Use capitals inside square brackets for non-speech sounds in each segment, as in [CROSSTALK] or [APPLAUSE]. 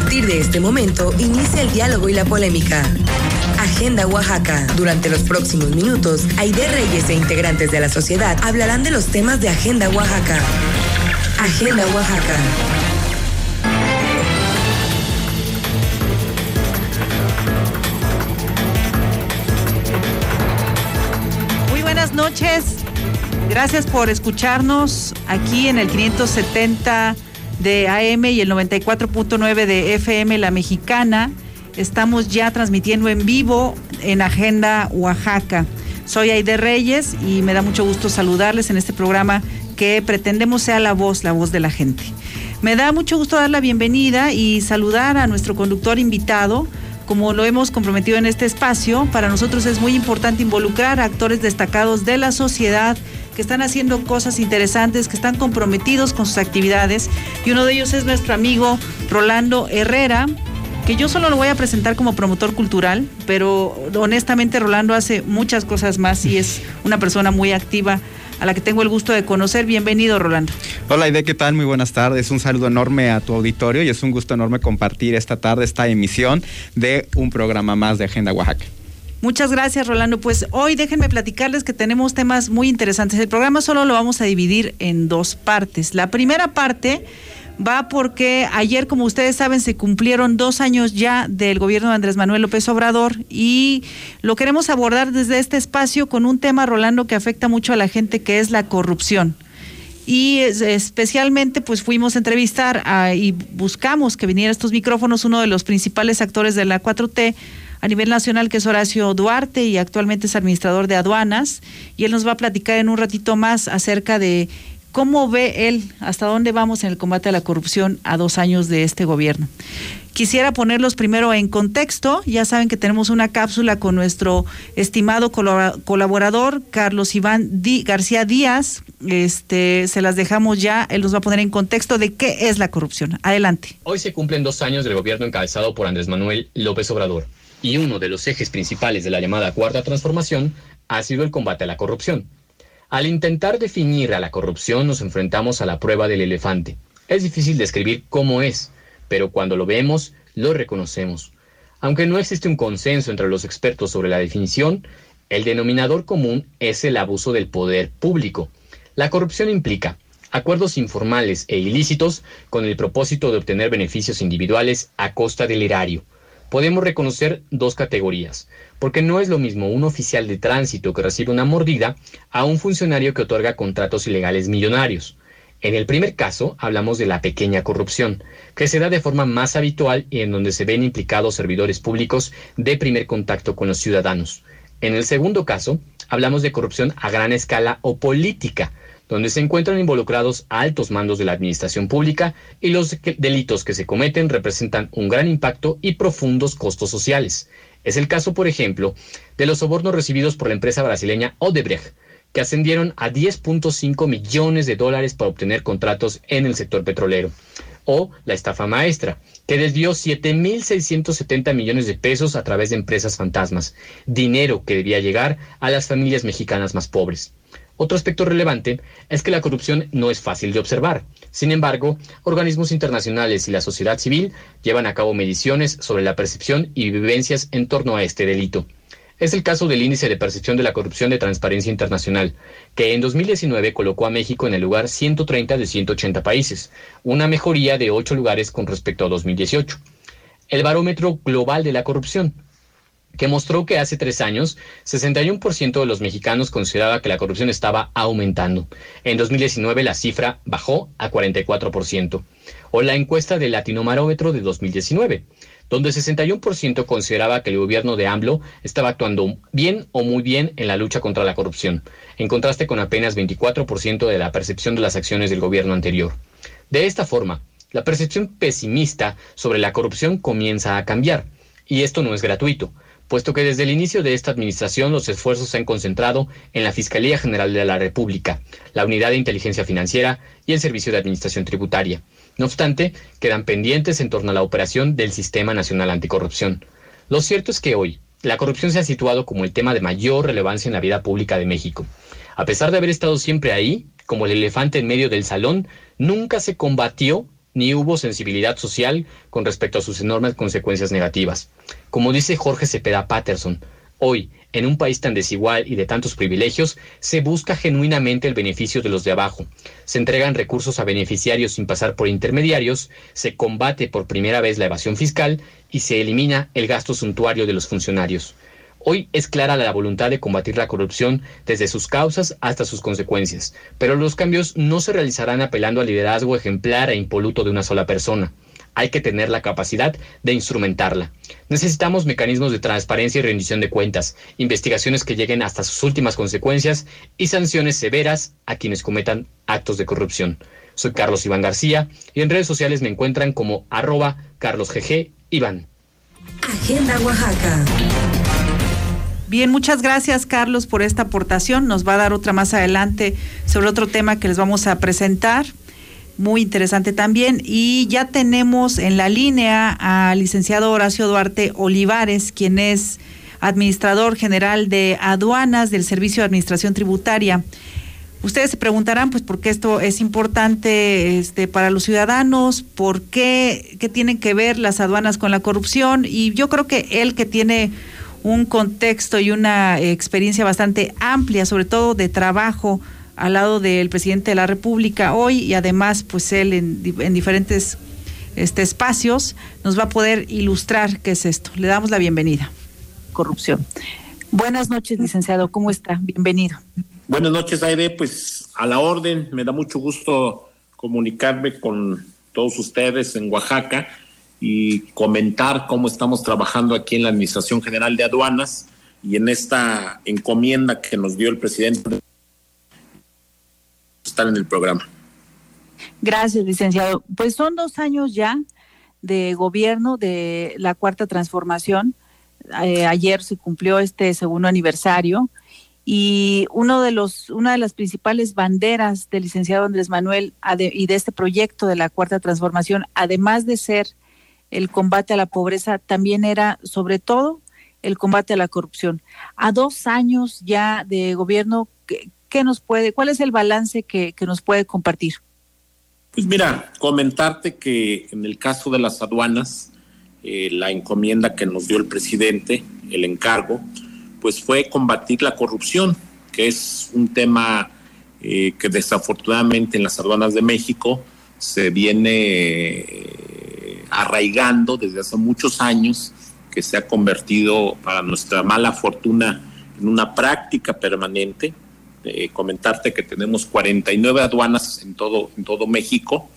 partir de este momento inicia el diálogo y la polémica. Agenda Oaxaca. Durante los próximos minutos, Aide Reyes e integrantes de la sociedad hablarán de los temas de Agenda Oaxaca. Agenda Oaxaca. Muy buenas noches. Gracias por escucharnos aquí en el 570 de AM y el 94.9 de FM La Mexicana. Estamos ya transmitiendo en vivo en Agenda Oaxaca. Soy Aide Reyes y me da mucho gusto saludarles en este programa que pretendemos sea la voz, la voz de la gente. Me da mucho gusto dar la bienvenida y saludar a nuestro conductor invitado. Como lo hemos comprometido en este espacio, para nosotros es muy importante involucrar a actores destacados de la sociedad que están haciendo cosas interesantes, que están comprometidos con sus actividades. Y uno de ellos es nuestro amigo Rolando Herrera, que yo solo lo voy a presentar como promotor cultural, pero honestamente Rolando hace muchas cosas más y es una persona muy activa a la que tengo el gusto de conocer. Bienvenido, Rolando. Hola, Ide, ¿qué tal? Muy buenas tardes. Un saludo enorme a tu auditorio y es un gusto enorme compartir esta tarde esta emisión de un programa más de Agenda Oaxaca. Muchas gracias, Rolando. Pues hoy déjenme platicarles que tenemos temas muy interesantes. El programa solo lo vamos a dividir en dos partes. La primera parte va porque ayer, como ustedes saben, se cumplieron dos años ya del gobierno de Andrés Manuel López Obrador y lo queremos abordar desde este espacio con un tema, Rolando, que afecta mucho a la gente, que es la corrupción. Y especialmente, pues fuimos a entrevistar y buscamos que viniera estos micrófonos uno de los principales actores de la 4T a nivel nacional, que es Horacio Duarte y actualmente es administrador de aduanas. Y él nos va a platicar en un ratito más acerca de cómo ve él, hasta dónde vamos en el combate a la corrupción a dos años de este gobierno. Quisiera ponerlos primero en contexto. Ya saben que tenemos una cápsula con nuestro estimado colaborador, Carlos Iván García Díaz. Este, se las dejamos ya. Él nos va a poner en contexto de qué es la corrupción. Adelante. Hoy se cumplen dos años del gobierno encabezado por Andrés Manuel López Obrador y uno de los ejes principales de la llamada Cuarta Transformación ha sido el combate a la corrupción. Al intentar definir a la corrupción nos enfrentamos a la prueba del elefante. Es difícil describir cómo es, pero cuando lo vemos, lo reconocemos. Aunque no existe un consenso entre los expertos sobre la definición, el denominador común es el abuso del poder público. La corrupción implica acuerdos informales e ilícitos con el propósito de obtener beneficios individuales a costa del erario podemos reconocer dos categorías, porque no es lo mismo un oficial de tránsito que recibe una mordida a un funcionario que otorga contratos ilegales millonarios. En el primer caso, hablamos de la pequeña corrupción, que se da de forma más habitual y en donde se ven implicados servidores públicos de primer contacto con los ciudadanos. En el segundo caso, hablamos de corrupción a gran escala o política, donde se encuentran involucrados altos mandos de la administración pública y los delitos que se cometen representan un gran impacto y profundos costos sociales. Es el caso, por ejemplo, de los sobornos recibidos por la empresa brasileña Odebrecht, que ascendieron a 10.5 millones de dólares para obtener contratos en el sector petrolero, o la estafa maestra, que desvió 7.670 millones de pesos a través de empresas fantasmas, dinero que debía llegar a las familias mexicanas más pobres. Otro aspecto relevante es que la corrupción no es fácil de observar. Sin embargo, organismos internacionales y la sociedad civil llevan a cabo mediciones sobre la percepción y vivencias en torno a este delito. Es el caso del índice de percepción de la corrupción de Transparencia Internacional, que en 2019 colocó a México en el lugar 130 de 180 países, una mejoría de 8 lugares con respecto a 2018. El barómetro global de la corrupción, que mostró que hace tres años 61% de los mexicanos consideraba que la corrupción estaba aumentando. En 2019 la cifra bajó a 44%. O la encuesta del Latinomarómetro de 2019, donde 61% consideraba que el gobierno de AMLO estaba actuando bien o muy bien en la lucha contra la corrupción, en contraste con apenas 24% de la percepción de las acciones del gobierno anterior. De esta forma, la percepción pesimista sobre la corrupción comienza a cambiar, y esto no es gratuito puesto que desde el inicio de esta administración los esfuerzos se han concentrado en la Fiscalía General de la República, la Unidad de Inteligencia Financiera y el Servicio de Administración Tributaria. No obstante, quedan pendientes en torno a la operación del Sistema Nacional Anticorrupción. Lo cierto es que hoy, la corrupción se ha situado como el tema de mayor relevancia en la vida pública de México. A pesar de haber estado siempre ahí, como el elefante en medio del salón, nunca se combatió ni hubo sensibilidad social con respecto a sus enormes consecuencias negativas. Como dice Jorge Cepeda Patterson, hoy, en un país tan desigual y de tantos privilegios, se busca genuinamente el beneficio de los de abajo. Se entregan recursos a beneficiarios sin pasar por intermediarios, se combate por primera vez la evasión fiscal y se elimina el gasto suntuario de los funcionarios. Hoy es clara la voluntad de combatir la corrupción desde sus causas hasta sus consecuencias, pero los cambios no se realizarán apelando al liderazgo ejemplar e impoluto de una sola persona. Hay que tener la capacidad de instrumentarla. Necesitamos mecanismos de transparencia y rendición de cuentas, investigaciones que lleguen hasta sus últimas consecuencias y sanciones severas a quienes cometan actos de corrupción. Soy Carlos Iván García y en redes sociales me encuentran como arroba Iván. Agenda Oaxaca. Bien, muchas gracias Carlos por esta aportación. Nos va a dar otra más adelante sobre otro tema que les vamos a presentar. Muy interesante también. Y ya tenemos en la línea al licenciado Horacio Duarte Olivares, quien es administrador general de aduanas del Servicio de Administración Tributaria. Ustedes se preguntarán, pues, por qué esto es importante este, para los ciudadanos, por qué, qué tienen que ver las aduanas con la corrupción. Y yo creo que él que tiene un contexto y una experiencia bastante amplia, sobre todo de trabajo al lado del presidente de la República hoy y además pues él en, diferentes este, espacios nos va a poder ilustrar qué es esto. Le damos la bienvenida. Corrupción. Buenas noches, licenciado. ¿Cómo está? Bienvenido. Buenas noches, Aide. Pues a la orden, me da mucho gusto comunicarme con todos ustedes en Oaxaca y comentar cómo estamos trabajando aquí en la Administración General de Aduanas y en esta encomienda que nos dio el presidente estar en el programa. Gracias, licenciado. Pues son dos años ya de gobierno de la cuarta transformación. Eh, ayer se cumplió este segundo aniversario y uno de los, una de las principales banderas del licenciado Andrés Manuel y de este proyecto de la cuarta transformación, además de ser el combate a la pobreza también era sobre todo el combate a la corrupción. A dos años ya de gobierno, ¿qué, nos puede, cuál es el balance que, nos puede compartir? Pues mira, comentarte que en el caso de las aduanas, eh, la encomienda que nos dio el presidente, el encargo, pues fue combatir la corrupción, que es un tema eh, que desafortunadamente en las aduanas de México se viene arraigando desde hace muchos años, que se ha convertido para nuestra mala fortuna en una práctica permanente. Eh, comentarte que tenemos 49 aduanas en todo, en todo México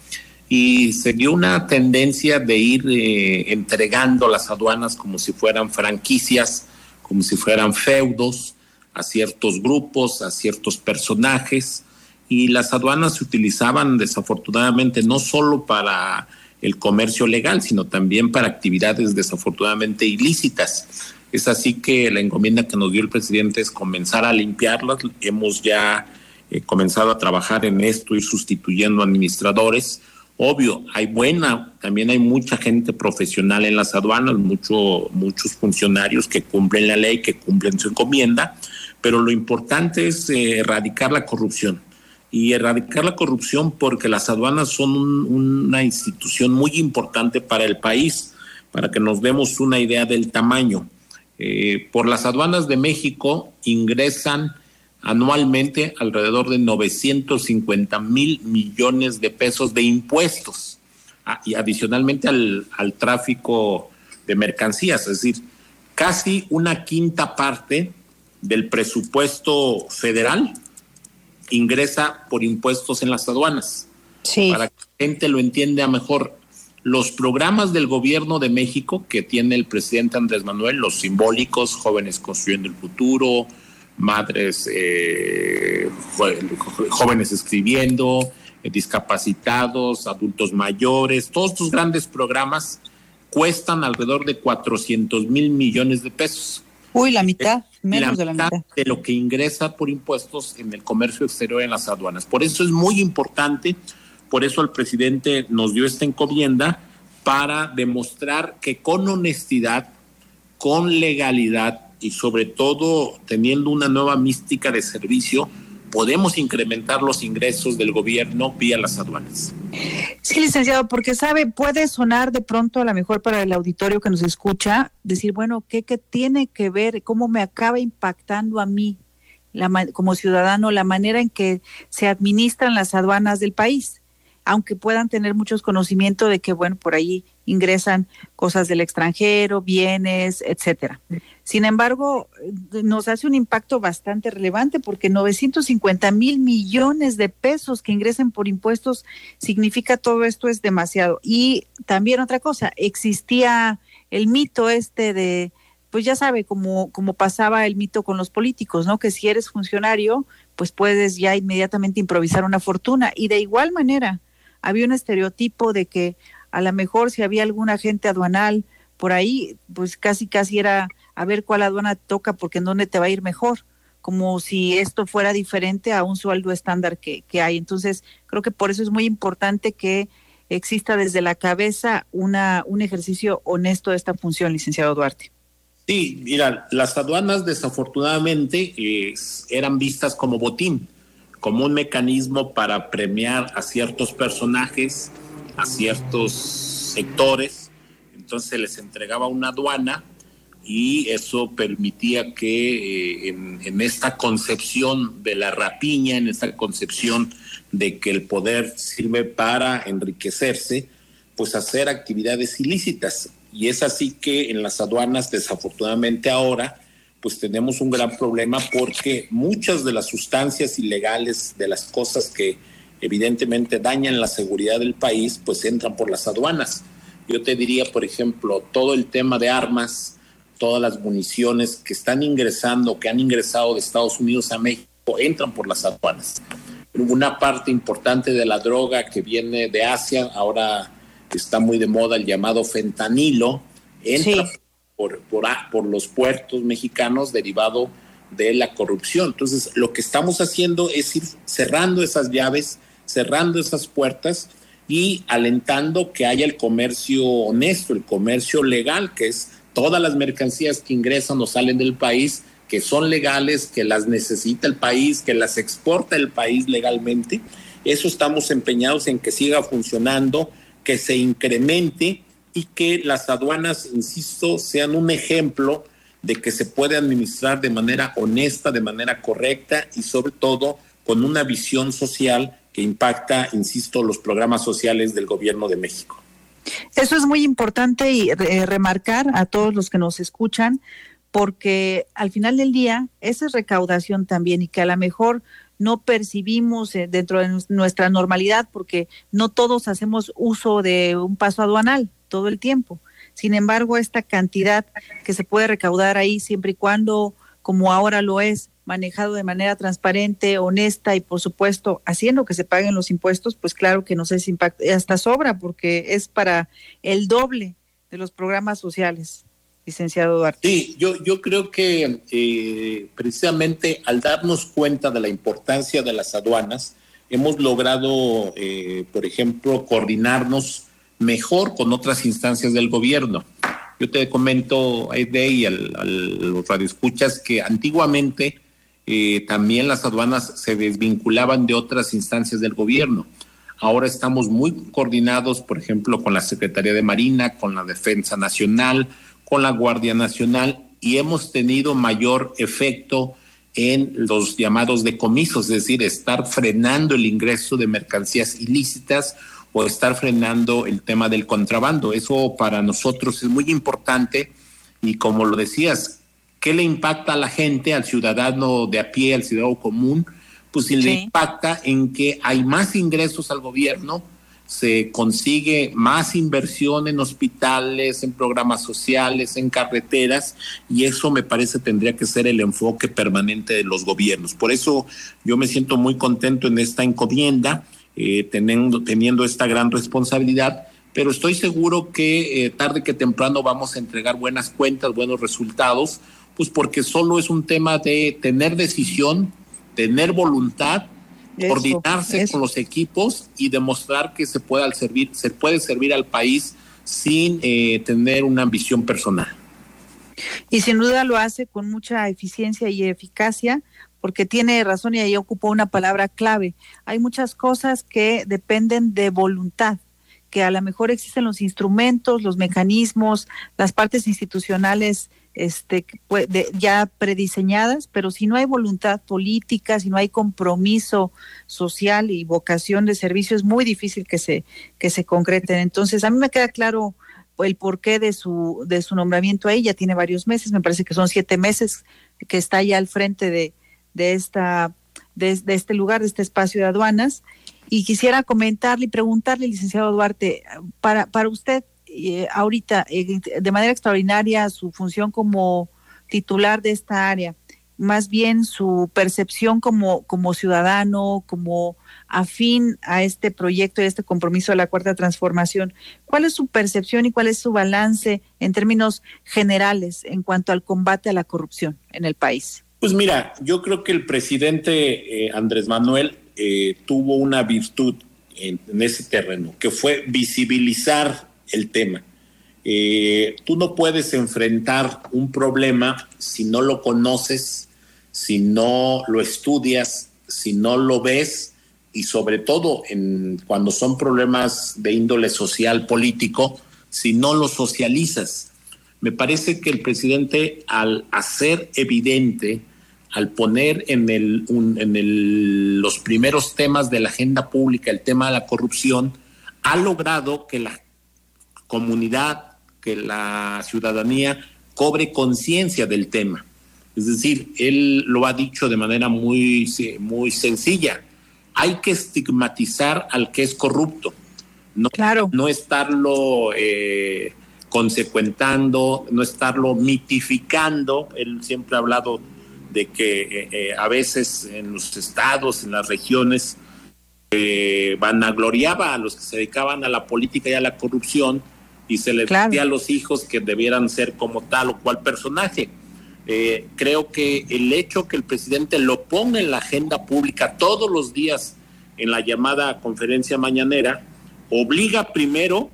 y se una tendencia de ir eh, entregando las aduanas como si fueran franquicias, como si fueran feudos a ciertos grupos, a ciertos personajes y las aduanas se utilizaban desafortunadamente no solo para el comercio legal, sino también para actividades desafortunadamente ilícitas. Es así que la encomienda que nos dio el presidente es comenzar a limpiarlas. Hemos ya eh, comenzado a trabajar en esto, ir sustituyendo administradores. Obvio, hay buena, también hay mucha gente profesional en las aduanas, mucho, muchos funcionarios que cumplen la ley, que cumplen su encomienda, pero lo importante es eh, erradicar la corrupción y erradicar la corrupción porque las aduanas son una institución muy importante para el país, para que nos demos una idea del tamaño. Eh, por las aduanas de México ingresan anualmente alrededor de 950 mil millones de pesos de impuestos ah, y adicionalmente al, al tráfico de mercancías, es decir, casi una quinta parte del presupuesto federal ingresa por impuestos en las aduanas. Sí. Para que la gente lo entienda mejor, los programas del gobierno de México que tiene el presidente Andrés Manuel, los simbólicos, jóvenes construyendo el futuro, madres, eh, jóvenes escribiendo, eh, discapacitados, adultos mayores, todos estos grandes programas cuestan alrededor de 400 mil millones de pesos. Uy, la mitad, menos de la mitad. De lo que ingresa por impuestos en el comercio exterior en las aduanas. Por eso es muy importante, por eso el presidente nos dio esta encomienda para demostrar que con honestidad, con legalidad y sobre todo teniendo una nueva mística de servicio, podemos incrementar los ingresos del gobierno vía las aduanas. Sí, licenciado, porque sabe, puede sonar de pronto a lo mejor para el auditorio que nos escucha, decir, bueno, ¿qué, qué tiene que ver? ¿Cómo me acaba impactando a mí la, como ciudadano la manera en que se administran las aduanas del país? Aunque puedan tener muchos conocimientos de que, bueno, por ahí ingresan cosas del extranjero, bienes, etcétera. Sin embargo, nos hace un impacto bastante relevante porque 950 mil millones de pesos que ingresen por impuestos significa todo esto es demasiado. Y también otra cosa, existía el mito este de, pues ya sabe, como, como pasaba el mito con los políticos, ¿no? Que si eres funcionario, pues puedes ya inmediatamente improvisar una fortuna. Y de igual manera, había un estereotipo de que a lo mejor si había algún agente aduanal por ahí, pues casi casi era a ver cuál aduana toca porque en dónde te va a ir mejor, como si esto fuera diferente a un sueldo estándar que, que hay. Entonces, creo que por eso es muy importante que exista desde la cabeza una, un ejercicio honesto de esta función, licenciado Duarte. Sí, mira, las aduanas desafortunadamente eh, eran vistas como botín, como un mecanismo para premiar a ciertos personajes a ciertos sectores, entonces les entregaba una aduana y eso permitía que eh, en, esta concepción de la rapiña, en esta concepción de que el poder sirve para enriquecerse, pues hacer actividades ilícitas. Y es así que en las aduanas, desafortunadamente ahora, pues tenemos un gran problema porque muchas de las sustancias ilegales, de las cosas que evidentemente dañan la seguridad del país, pues entran por las aduanas. Yo te diría, por ejemplo, todo el tema de armas, todas las municiones que están ingresando, que han ingresado de Estados Unidos a México, entran por las aduanas. Una parte importante de la droga que viene de Asia, ahora está muy de moda el llamado fentanilo, entra por, por, por los puertos mexicanos derivado de la corrupción. Entonces, lo que estamos haciendo es ir cerrando esas llaves cerrando esas puertas y alentando que haya el comercio honesto, el comercio legal, que es todas las mercancías que ingresan o salen del país, que son legales, que las necesita el país, que las exporta el país legalmente. Eso estamos empeñados en que siga funcionando, que se incremente y que las aduanas, insisto, sean un ejemplo de que se puede administrar de manera honesta, de manera correcta y sobre todo con una visión social que impacta, insisto, los programas sociales del gobierno de México. Eso es muy importante y eh, remarcar a todos los que nos escuchan, porque al final del día, esa es recaudación también y que a lo mejor no percibimos eh, dentro de nuestra normalidad, porque no todos hacemos uso de un paso aduanal todo el tiempo. Sin embargo, esta cantidad que se puede recaudar ahí, siempre y cuando, como ahora lo es, manejado de manera transparente, honesta y por supuesto haciendo que se paguen los impuestos, pues claro que nos es impacto, hasta sobra porque es para el doble de los programas sociales, licenciado Duarte. Sí, yo, yo creo que eh, precisamente al darnos cuenta de la importancia de las aduanas, hemos logrado, eh, por ejemplo, coordinarnos mejor con otras instancias del gobierno. Yo te comento, de y al, al los radioescuchas, que antiguamente eh, también las aduanas se desvinculaban de otras instancias del gobierno. Ahora estamos muy coordinados, por ejemplo, con la Secretaría de Marina, con la Defensa Nacional, con la Guardia Nacional y hemos tenido mayor efecto en los llamados decomisos, es decir, estar frenando el ingreso de mercancías ilícitas o estar frenando el tema del contrabando. Eso para nosotros es muy importante y como lo decías, ¿Qué le impacta a la gente, al ciudadano de a pie, al ciudadano común? Pues le impacta en que hay más ingresos al gobierno, se consigue más inversión en hospitales, en programas sociales, en carreteras, y eso me parece tendría que ser el enfoque permanente de los gobiernos. Por eso yo me siento muy contento en esta encomienda, eh, teniendo, teniendo esta gran responsabilidad, pero estoy seguro que eh, tarde que temprano vamos a entregar buenas cuentas, buenos resultados, pues porque solo es un tema de tener decisión, tener voluntad, coordinarse con los equipos y demostrar que se puede servir, se puede servir al país sin eh, tener una ambición personal. Y sin duda lo hace con mucha eficiencia y eficacia, porque tiene razón y ahí ocupó una palabra clave. Hay muchas cosas que dependen de voluntad que a lo mejor existen los instrumentos, los mecanismos, las partes institucionales este, ya prediseñadas, pero si no hay voluntad política, si no hay compromiso social y vocación de servicio, es muy difícil que se, que se concreten. Entonces, a mí me queda claro el porqué de su, de su nombramiento ahí, ya tiene varios meses, me parece que son siete meses que está ya al frente de, de, esta, de, de este lugar, de este espacio de aduanas. Y quisiera comentarle y preguntarle, licenciado Duarte, para, para usted, eh, ahorita, eh, de manera extraordinaria, su función como titular de esta área, más bien su percepción como, como ciudadano, como afín a este proyecto y a este compromiso de la cuarta transformación. ¿Cuál es su percepción y cuál es su balance en términos generales en cuanto al combate a la corrupción en el país? Pues mira, yo creo que el presidente eh, Andrés Manuel eh, tuvo una virtud en, ese terreno, que fue visibilizar el tema. Eh, tú no puedes enfrentar un problema si no lo conoces, si no lo estudias, si no lo ves y sobre todo en, cuando son problemas de índole social político, si no lo socializas. Me parece que el presidente al hacer evidente al poner en, el, en el, los primeros temas de la agenda pública el tema de la corrupción, ha logrado que la comunidad, que la ciudadanía cobre conciencia del tema. Es decir, él lo ha dicho de manera muy, muy sencilla. Hay que estigmatizar al que es corrupto. No, claro. no estarlo eh, consecuentando, no estarlo mitificando. Él siempre ha hablado de que eh, eh, a veces en los estados, en las regiones, eh, vanagloriaba a los que se dedicaban a la política y a la corrupción y se les decía a los hijos que debieran ser como tal o cual personaje. Eh, creo que el hecho que el presidente lo ponga en la agenda pública todos los días en la llamada conferencia mañanera obliga primero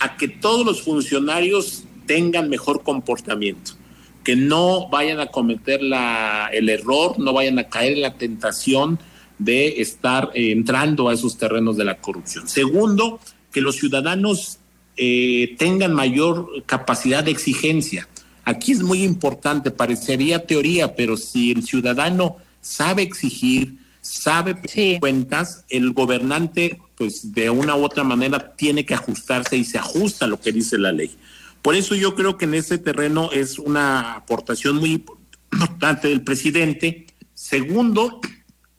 a que todos los funcionarios tengan mejor comportamiento que no vayan a cometer la, el error, no vayan a caer en la tentación de estar eh, entrando a esos terrenos de la corrupción. Segundo, que los ciudadanos eh, tengan mayor capacidad de exigencia. Aquí es muy importante, parecería teoría, pero si el ciudadano sabe exigir, sabe cuentas, el gobernante, pues de una u otra manera tiene que ajustarse y se ajusta a lo que dice la ley. Por eso yo creo que en ese terreno es una aportación muy importante del presidente. Segundo,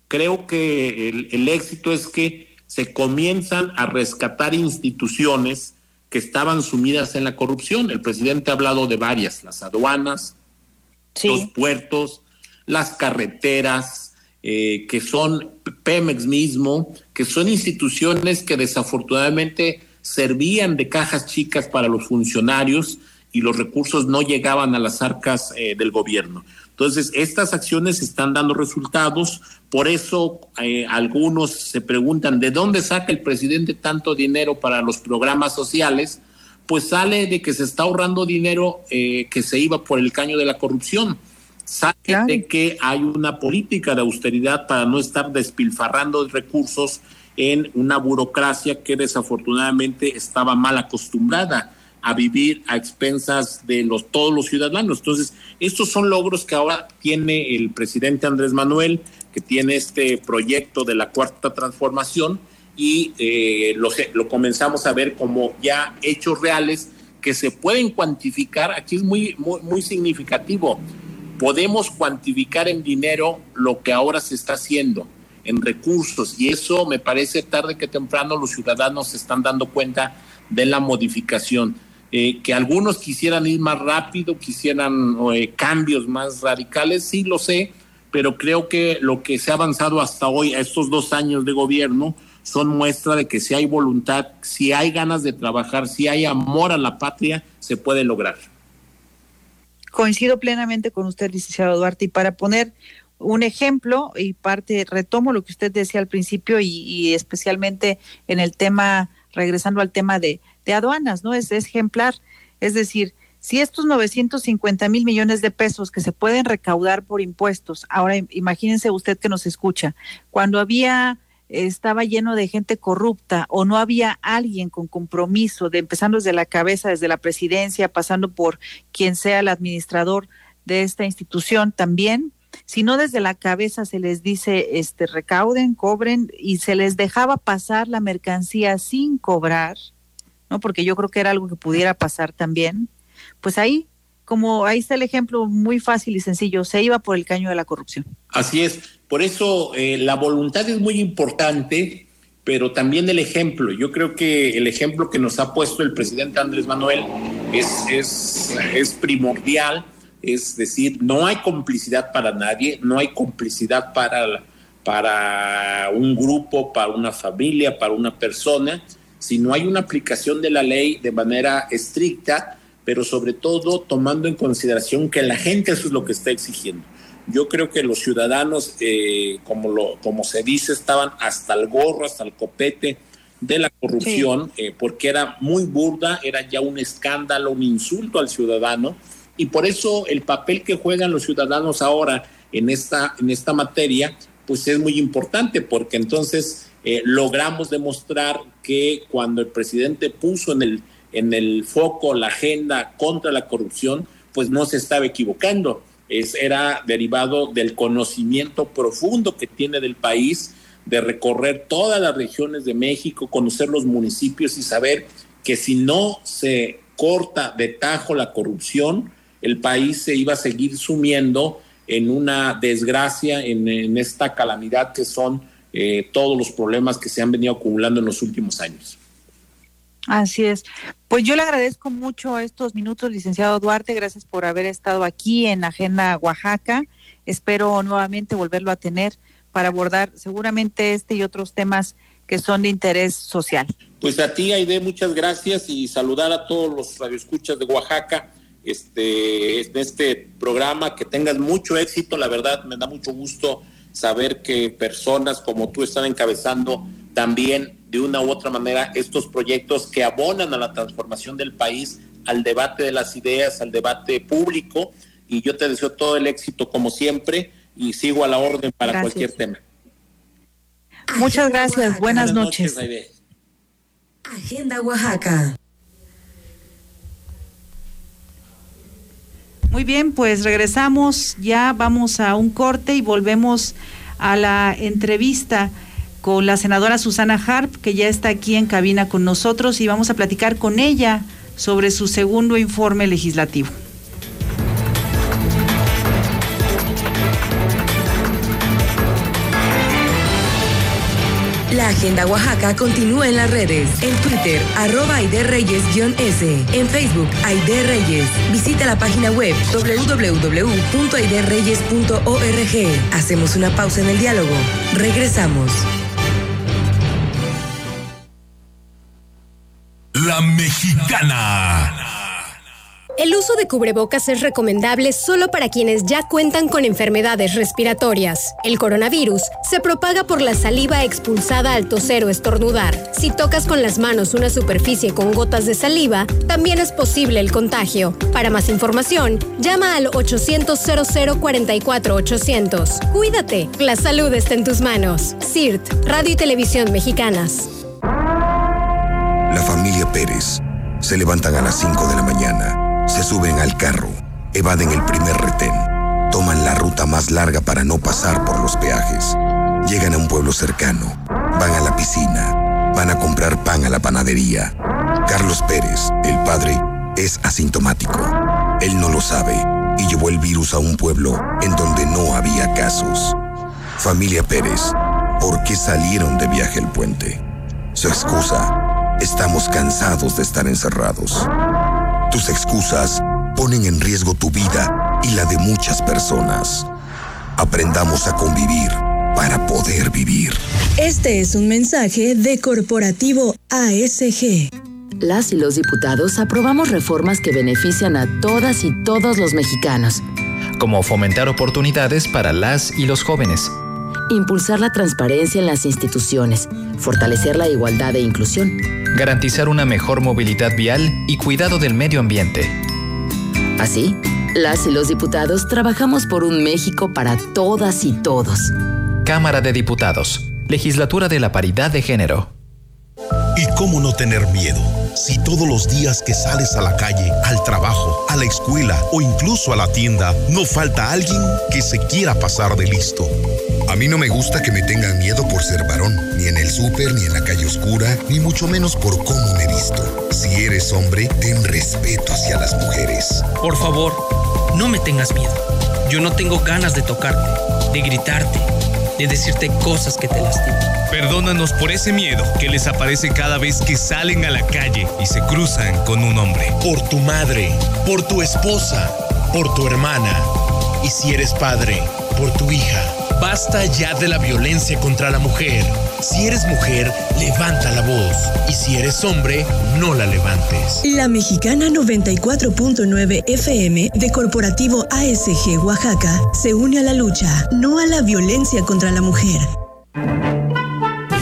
creo que el, éxito es que se comienzan a rescatar instituciones que estaban sumidas en la corrupción. El presidente ha hablado de varias, las aduanas, los puertos, las carreteras, eh, que son Pemex mismo, que son instituciones que desafortunadamente servían de cajas chicas para los funcionarios y los recursos no llegaban a las arcas eh, del gobierno. Entonces, estas acciones están dando resultados, por eso eh, algunos se preguntan, ¿de dónde saca el presidente tanto dinero para los programas sociales? Pues sale de que se está ahorrando dinero eh, que se iba por el caño de la corrupción. Sale de que hay una política de austeridad para no estar despilfarrando recursos en una burocracia que desafortunadamente estaba mal acostumbrada a vivir a expensas de los, todos los ciudadanos. Entonces, estos son logros que ahora tiene el presidente Andrés Manuel, que tiene este proyecto de la cuarta transformación y eh, lo, comenzamos a ver como ya hechos reales que se pueden cuantificar. Aquí es muy, muy significativo. Podemos cuantificar en dinero lo que ahora se está haciendo en recursos y eso me parece tarde que temprano los ciudadanos se están dando cuenta de la modificación. Eh, que algunos quisieran ir más rápido, quisieran eh, cambios más radicales, sí lo sé, pero creo que lo que se ha avanzado hasta hoy, a estos dos años de gobierno, son muestra de que si hay voluntad, si hay ganas de trabajar, si hay amor a la patria, se puede lograr. Coincido plenamente con usted, licenciado Duarte, y para poner un ejemplo y parte, retomo lo que usted decía al principio y, especialmente en el tema, regresando al tema de, aduanas, ¿no? Es, ejemplar. Es decir, Si estos 950 mil millones de pesos que se pueden recaudar por impuestos, ahora imagínense usted que nos escucha, cuando había estaba lleno de gente corrupta o no había alguien con compromiso, de empezando desde la cabeza, desde la presidencia, pasando por quien sea el administrador de esta institución también, si no desde la cabeza se les dice este recauden, cobren y se les dejaba pasar la mercancía sin cobrar, ¿no? Porque yo creo que era algo que pudiera pasar también. Pues ahí como ahí está el ejemplo muy fácil y sencillo, se iba por el caño de la corrupción. Así es, por eso eh, la voluntad es muy importante, pero también el ejemplo. Yo creo que el ejemplo que nos ha puesto el presidente Andrés Manuel es, es, es primordial es decir, no hay complicidad para nadie, no hay complicidad para, para un grupo, para una familia, para una persona, sino hay una aplicación de la ley de manera estricta, pero sobre todo tomando en consideración que la gente eso es lo que está exigiendo. Yo creo que los ciudadanos, eh, como, lo, como se dice, estaban hasta el gorro, hasta el copete de la corrupción, eh, porque era muy burda, era ya un escándalo, un insulto al ciudadano y por eso el papel que juegan los ciudadanos ahora en esta, en esta materia, pues es muy importante, porque entonces eh, logramos demostrar que cuando el presidente puso en el, en el foco la agenda contra la corrupción, pues no se estaba equivocando. Es, era derivado del conocimiento profundo que tiene del país, de recorrer todas las regiones de México, conocer los municipios y saber que si no se corta de tajo la corrupción, el país se iba a seguir sumiendo en una desgracia, en, esta calamidad que son eh, todos los problemas que se han venido acumulando en los últimos años. Así es. Pues yo le agradezco mucho estos minutos, licenciado Duarte. Gracias por haber estado aquí en Agenda Oaxaca. Espero nuevamente volverlo a tener para abordar seguramente este y otros temas que son de interés social. Pues a ti, Aide, muchas gracias y saludar a todos los radioescuchas de Oaxaca este, en este programa, que tengas mucho éxito. La verdad, me da mucho gusto saber que personas como tú están encabezando también de una u otra manera estos proyectos que abonan a la transformación del país, al debate de las ideas, al debate público. Y yo te deseo todo el éxito como siempre y sigo a la orden para cualquier tema. Muchas gracias. Buenas, noches. Agenda Oaxaca. Muy bien, pues regresamos, ya vamos a un corte y volvemos a la entrevista con la senadora Susana Harp, que ya está aquí en cabina con nosotros y vamos a platicar con ella sobre su segundo informe legislativo. La Agenda Oaxaca continúa en las redes. En Twitter, arroba Reyes-S. En Facebook, Aide Reyes. Visita la página web www.aiderreyes.org. Hacemos una pausa en el diálogo. Regresamos. La Mexicana. El uso de cubrebocas es recomendable solo para quienes ya cuentan con enfermedades respiratorias. El coronavirus se propaga por la saliva expulsada al toser o estornudar. Si tocas con las manos una superficie con gotas de saliva, también es posible el contagio. Para más información, llama al 800 00 44 800. Cuídate, la salud está en tus manos. CIRT, Radio y Televisión Mexicanas. La familia Pérez se levantan a las 5 de la mañana se suben al carro, evaden el primer retén, toman la ruta más larga para no pasar por los peajes. Llegan a un pueblo cercano, van a la piscina, van a comprar pan a la panadería. Carlos Pérez, el padre, es asintomático. Él no lo sabe y llevó el virus a un pueblo en donde no había casos. Familia Pérez, ¿por qué salieron de viaje el puente? Su excusa, estamos cansados de estar encerrados. Tus excusas ponen en riesgo tu vida y la de muchas personas. Aprendamos a convivir para poder vivir. Este es un mensaje de Corporativo ASG. Las y los diputados aprobamos reformas que benefician a todas y todos los mexicanos. Como fomentar oportunidades para las y los jóvenes. Impulsar la transparencia en las instituciones. Fortalecer la igualdad e inclusión garantizar una mejor movilidad vial y cuidado del medio ambiente. Así, las y los diputados trabajamos por un México para todas y todos. Cámara de Diputados. Legislatura de la Paridad de Género. ¿Y cómo no tener miedo? Si todos los días que sales a la calle, al trabajo, a la escuela o incluso a la tienda, no falta alguien que se quiera pasar de listo. A mí no me gusta que me tengan miedo por ser varón, ni en el súper, ni en la calle oscura, ni mucho menos por cómo me visto. Si eres hombre, ten respeto hacia las mujeres. Por favor, no me tengas miedo. Yo no tengo ganas de tocarte, de gritarte, de decirte cosas que te lastiman. Perdónanos por ese miedo que les aparece cada vez que salen a la calle y se cruzan con un hombre. Por tu madre, por tu esposa, por tu hermana. Y si eres padre, por tu hija. Basta ya de la violencia contra la mujer. Si eres mujer, levanta la voz. Y si eres hombre, no la levantes. La mexicana 94.9 FM de Corporativo ASG Oaxaca se une a la lucha, no a la violencia contra la mujer.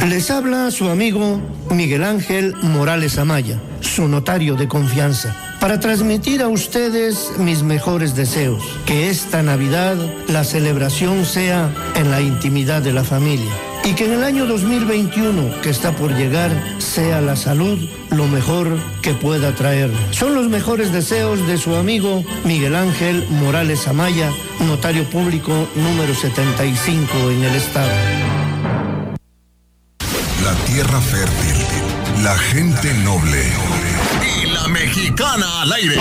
Les habla su amigo Miguel Ángel Morales Amaya, su notario de confianza, para transmitir a ustedes mis mejores deseos. Que esta Navidad la celebración sea en la intimidad de la familia y que en el año 2021 que está por llegar sea la salud lo mejor que pueda traer. Son los mejores deseos de su amigo Miguel Ángel Morales Amaya, notario público número 75 en el estado. Tierra fértil, la gente noble. Y la mexicana al aire.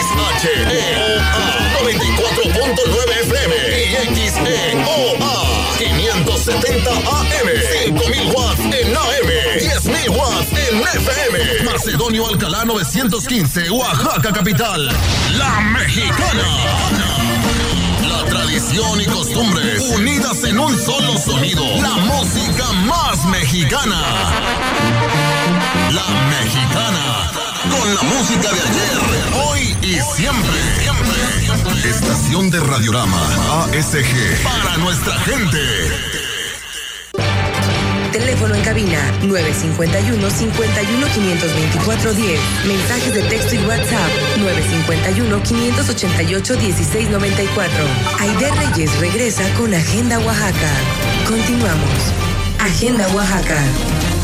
XHEOA 94.9 FM y XEOA 570 AM 5000 watts en AM 10.000 watts en FM Macedonio Alcalá 915 Oaxaca capital. La Mexicana tradición y costumbres unidas en un solo sonido. La música más mexicana. La mexicana. Con la música de ayer, hoy y siempre. Siempre. Estación de Radiorama ASG. Para nuestra gente. Teléfono en cabina 951 51 524 10. Mensajes de texto y WhatsApp 951 588 1694. Aide Reyes regresa con Agenda Oaxaca. Continuamos. Agenda Oaxaca.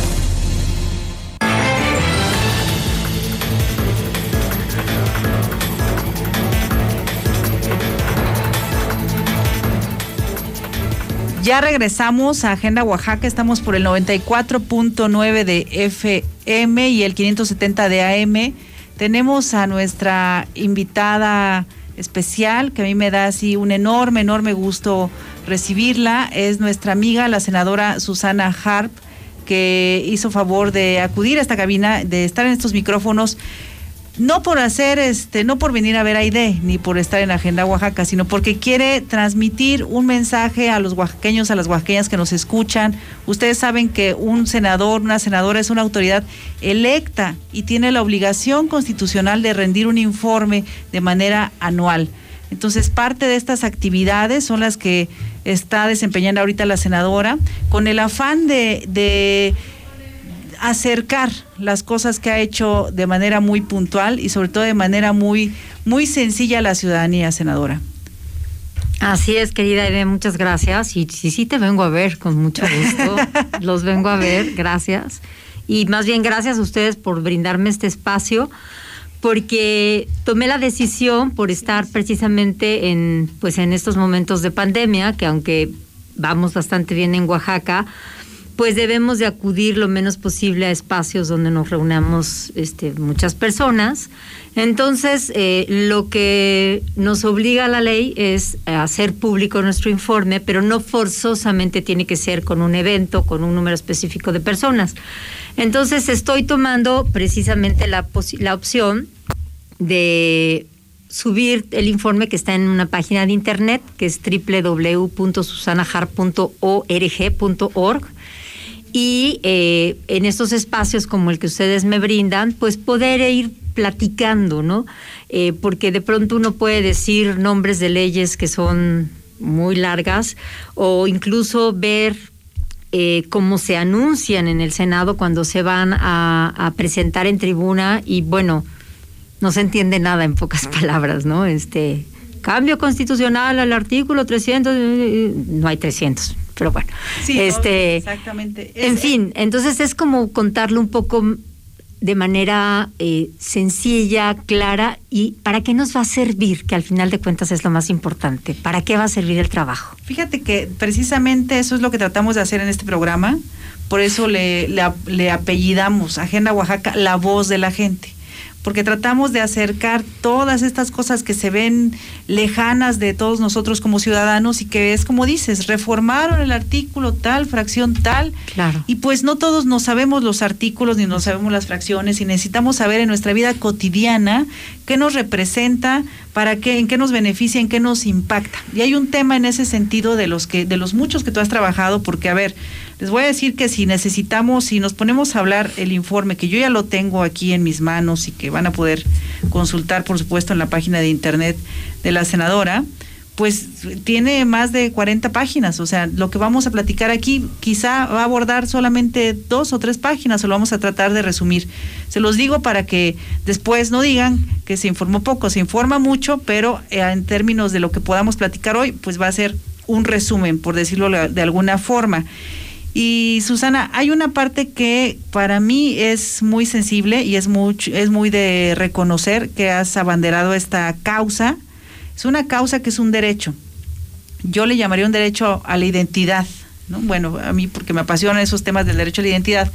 Ya regresamos a Agenda Oaxaca, estamos por el 94.9 de FM y el 570 de AM. Tenemos a nuestra invitada especial, que a mí me da así un enorme, enorme gusto recibirla. Es nuestra amiga, la senadora Susana Harp, que hizo favor de acudir a esta cabina, de estar en estos micrófonos no por hacer este, no por venir a ver a Aide, ni por estar en Agenda Oaxaca, sino porque quiere transmitir un mensaje a los oaxaqueños, a las oaxaqueñas que nos escuchan. Ustedes saben que un senador, una senadora es una autoridad electa y tiene la obligación constitucional de rendir un informe de manera anual. Entonces, parte de estas actividades son las que está desempeñando ahorita la senadora, con el afán de, de acercar las cosas que ha hecho de manera muy puntual y sobre todo de manera muy, muy sencilla a la ciudadanía, senadora. Así es, querida Irene, muchas gracias. Y sí, sí te vengo a ver con mucho gusto. [LAUGHS] Los vengo a ver, gracias. Y más bien gracias a ustedes por brindarme este espacio, porque tomé la decisión por estar precisamente en, pues en estos momentos de pandemia, que aunque vamos bastante bien en Oaxaca, pues debemos de acudir lo menos posible a espacios donde nos reunamos este, muchas personas. Entonces, eh, lo que nos obliga la ley es hacer público nuestro informe, pero no forzosamente tiene que ser con un evento, con un número específico de personas. Entonces, estoy tomando precisamente la, la opción de subir el informe que está en una página de internet que es www.susanajar.org.org y eh, en estos espacios como el que ustedes me brindan, pues poder ir platicando, ¿no? Eh, porque de pronto uno puede decir nombres de leyes que son muy largas o incluso ver eh, cómo se anuncian en el Senado cuando se van a, a presentar en tribuna y bueno, no se entiende nada en pocas palabras, ¿no? Este cambio constitucional al artículo 300, no hay 300, pero bueno. Sí, este, exactamente. en fin, entonces es como contarlo un poco de manera eh, sencilla, clara y para qué nos va a servir, que al final de cuentas es lo más importante. ¿Para qué va a servir el trabajo? Fíjate que precisamente eso es lo que tratamos de hacer en este programa, por eso le, le, le apellidamos Agenda Oaxaca, la voz de la gente porque tratamos de acercar todas estas cosas que se ven lejanas de todos nosotros como ciudadanos y que es como dices, reformaron el artículo tal, fracción tal, claro. y pues no todos nos sabemos los artículos ni nos sabemos las fracciones y necesitamos saber en nuestra vida cotidiana qué nos representa, para qué, en qué nos beneficia, en qué nos impacta. Y hay un tema en ese sentido de los que, de los muchos que tú has trabajado, porque a ver, les voy a decir que si necesitamos, si nos ponemos a hablar el informe, que yo ya lo tengo aquí en mis manos y que van a poder consultar, por supuesto, en la página de internet de la senadora, pues tiene más de 40 páginas, o sea, lo que vamos a platicar aquí quizá va a abordar solamente dos o tres páginas, o lo vamos a tratar de resumir. Se los digo para que después no digan que se informó poco, se informa mucho, pero eh, en términos de lo que podamos platicar hoy, pues va a ser un resumen, por decirlo de alguna forma. Y Susana, hay una parte que para mí es muy sensible y es muy, es muy de reconocer que has abanderado esta causa. Es una causa que es un derecho. Yo le llamaría un derecho a la identidad. ¿no? Bueno, a mí porque me apasionan esos temas del derecho a la identidad,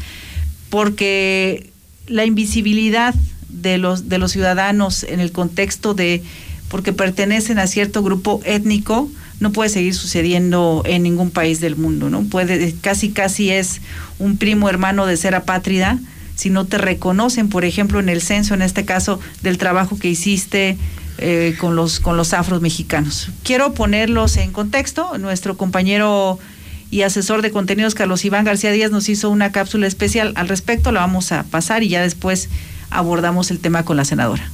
porque la invisibilidad de los, de los ciudadanos en el contexto de porque pertenecen a cierto grupo étnico, no puede seguir sucediendo en ningún país del mundo, ¿no? Puede, casi casi es un primo hermano de ser apátrida, si no te reconocen, por ejemplo, en el censo, en este caso, del trabajo que hiciste eh, con los con los afros mexicanos. Quiero ponerlos en contexto. Nuestro compañero y asesor de contenidos Carlos Iván García Díaz nos hizo una cápsula especial al respecto. La vamos a pasar y ya después abordamos el tema con la senadora.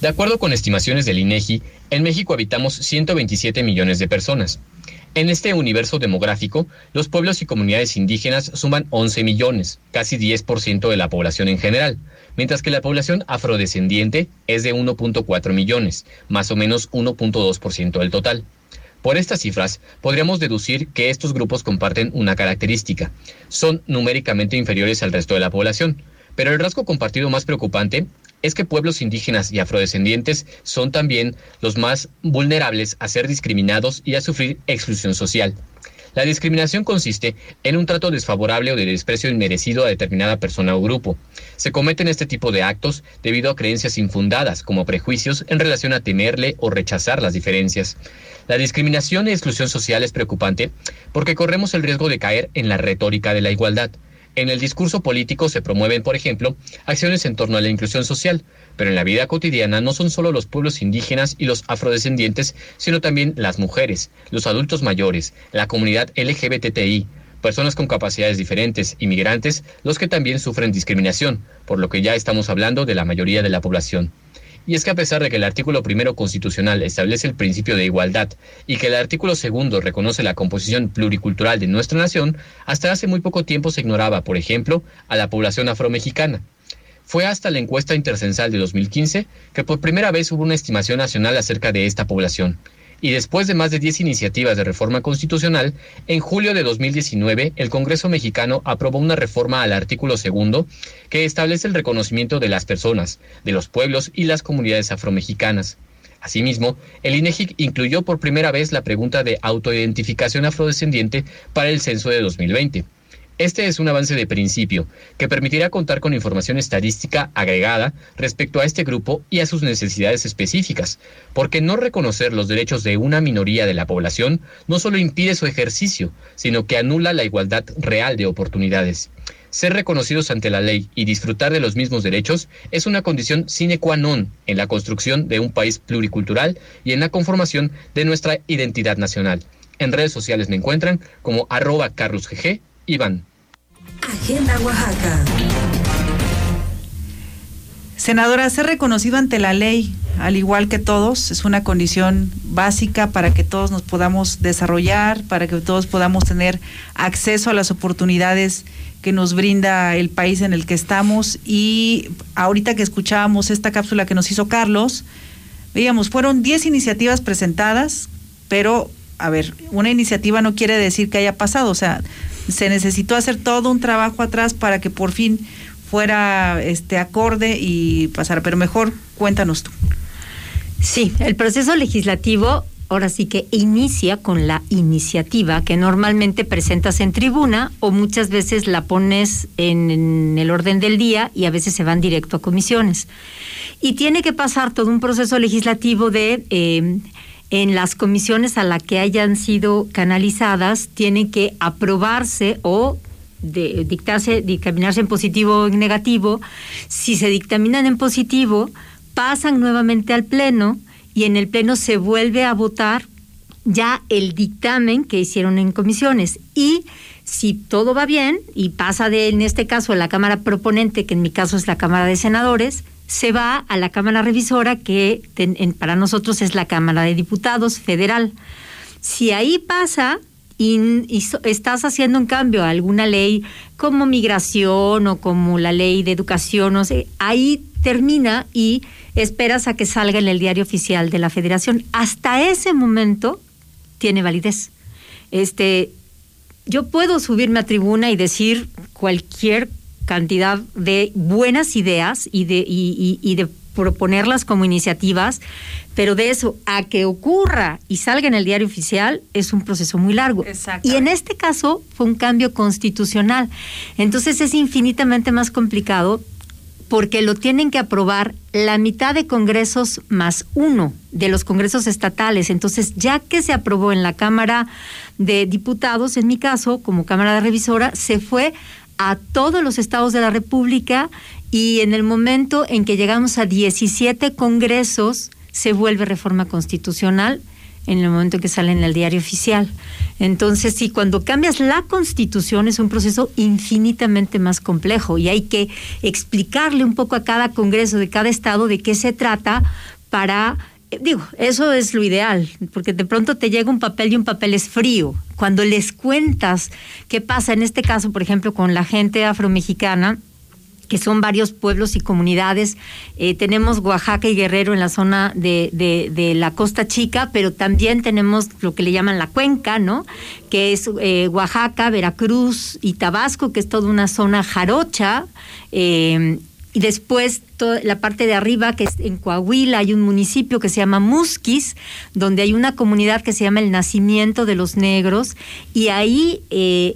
De acuerdo con estimaciones del INEGI, en México habitamos 127 millones de personas. En este universo demográfico, los pueblos y comunidades indígenas suman 11 millones, casi 10% de la población en general, mientras que la población afrodescendiente es de 1.4 millones, más o menos 1.2% del total. Por estas cifras, podríamos deducir que estos grupos comparten una característica. Son numéricamente inferiores al resto de la población, pero el rasgo compartido más preocupante es que pueblos indígenas y afrodescendientes son también los más vulnerables a ser discriminados y a sufrir exclusión social. La discriminación consiste en un trato desfavorable o de desprecio inmerecido a determinada persona o grupo. Se cometen este tipo de actos debido a creencias infundadas, como prejuicios en relación a temerle o rechazar las diferencias. La discriminación y exclusión social es preocupante porque corremos el riesgo de caer en la retórica de la igualdad. En el discurso político se promueven, por ejemplo, acciones en torno a la inclusión social, pero en la vida cotidiana no son solo los pueblos indígenas y los afrodescendientes, sino también las mujeres, los adultos mayores, la comunidad LGBTI, personas con capacidades diferentes, inmigrantes, los que también sufren discriminación, por lo que ya estamos hablando de la mayoría de la población. Y es que a pesar de que el artículo primero constitucional establece el principio de igualdad y que el artículo segundo reconoce la composición pluricultural de nuestra nación, hasta hace muy poco tiempo se ignoraba, por ejemplo, a la población afromexicana. Fue hasta la encuesta intercensal de 2015 que por primera vez hubo una estimación nacional acerca de esta población y después de más de 10 iniciativas de reforma constitucional, en julio de 2019 el Congreso mexicano aprobó una reforma al artículo segundo que establece el reconocimiento de las personas, de los pueblos y las comunidades afromexicanas. Asimismo, el INEGI incluyó por primera vez la pregunta de autoidentificación afrodescendiente para el censo de 2020. Este es un avance de principio que permitirá contar con información estadística agregada respecto a este grupo y a sus necesidades específicas, porque no reconocer los derechos de una minoría de la población no solo impide su ejercicio, sino que anula la igualdad real de oportunidades. Ser reconocidos ante la ley y disfrutar de los mismos derechos es una condición sine qua non en la construcción de un país pluricultural y en la conformación de nuestra identidad nacional. En redes sociales me encuentran como arroba. Agenda Oaxaca. Senadora, ser reconocido ante la ley al igual que todos, es una condición básica para que todos nos podamos desarrollar, para que todos podamos tener acceso a las oportunidades que nos brinda el país en el que estamos. Y ahorita que escuchábamos esta cápsula que nos hizo Carlos, veíamos, fueron 10 iniciativas presentadas, pero, a ver, una iniciativa no quiere decir que haya pasado, o sea, se necesitó hacer todo un trabajo atrás para que por fin fuera este acorde y pasara, pero mejor cuéntanos tú. Sí, el proceso legislativo ahora sí que inicia con la iniciativa que normalmente presentas en tribuna o muchas veces la pones en, el orden del día y a veces se van directo a comisiones. Y tiene que pasar todo un proceso legislativo de... Eh, en las comisiones a la que hayan sido canalizadas, tiene que aprobarse o de dictarse, dictaminarse en positivo o en negativo. Si se dictaminan en positivo, pasan nuevamente al Pleno y en el Pleno se vuelve a votar ya el dictamen que hicieron en comisiones. Y si todo va bien y pasa de, en este caso, la Cámara proponente, que en mi caso es la Cámara de Senadores, se va a la Cámara Revisora, que para nosotros es la Cámara de Diputados Federal. Si ahí pasa, y, estás haciendo un cambio a alguna ley como migración o como la ley de educación, no sé, ahí termina y esperas a que salga en el diario oficial de la federación. Hasta ese momento tiene validez. Este, yo puedo subirme a tribuna y decir cualquier cantidad de buenas ideas y de, y de proponerlas como iniciativas, pero de eso a que ocurra y salga en el diario oficial es un proceso muy largo. Y en este caso fue un cambio constitucional. Entonces es infinitamente más complicado porque lo tienen que aprobar la mitad de congresos más uno de los congresos estatales. Entonces, ya que se aprobó en la Cámara de Diputados, en mi caso, como Cámara de Revisora, se fue a todos los estados de la República y en el momento en que llegamos a 17 congresos, se vuelve reforma constitucional en el momento en que sale en el diario oficial. Entonces, sí, cuando cambias la constitución es un proceso infinitamente más complejo y hay que explicarle un poco a cada congreso de cada estado de qué se trata para digo, eso es lo ideal, porque de pronto te llega un papel y un papel es frío. Cuando les cuentas qué pasa, en este caso, por ejemplo, con la gente afromexicana, que son varios pueblos y comunidades. Eh, tenemos Oaxaca y Guerrero en la zona de, de, la Costa Chica, pero también tenemos lo que le llaman la cuenca, ¿no? Que es eh, Oaxaca, Veracruz y Tabasco, que es toda una zona jarocha. Eh, y después la parte de arriba, que es en Coahuila, hay un municipio que se llama Musquis, donde hay una comunidad que se llama el Nacimiento de los Negros, y ahí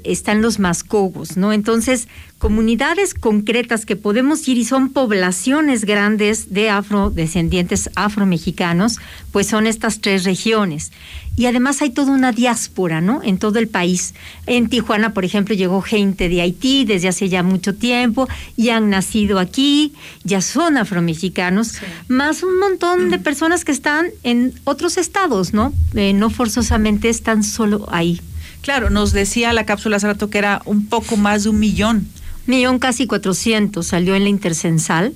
están los mascogos, ¿no? Entonces, comunidades concretas que podemos ir y son poblaciones grandes de afrodescendientes afromexicanos, pues son estas tres regiones. Y además hay toda una diáspora, ¿no? En todo el país. En Tijuana, por ejemplo, llegó gente de Haití desde hace ya mucho tiempo y han nacido aquí, ya son afromexicanos, más un montón de personas que están en otros estados, ¿no? Eh, no forzosamente están solo ahí. Claro, nos decía la cápsula hace rato que era un poco más de un millón millón casi 400 salió en la intercensal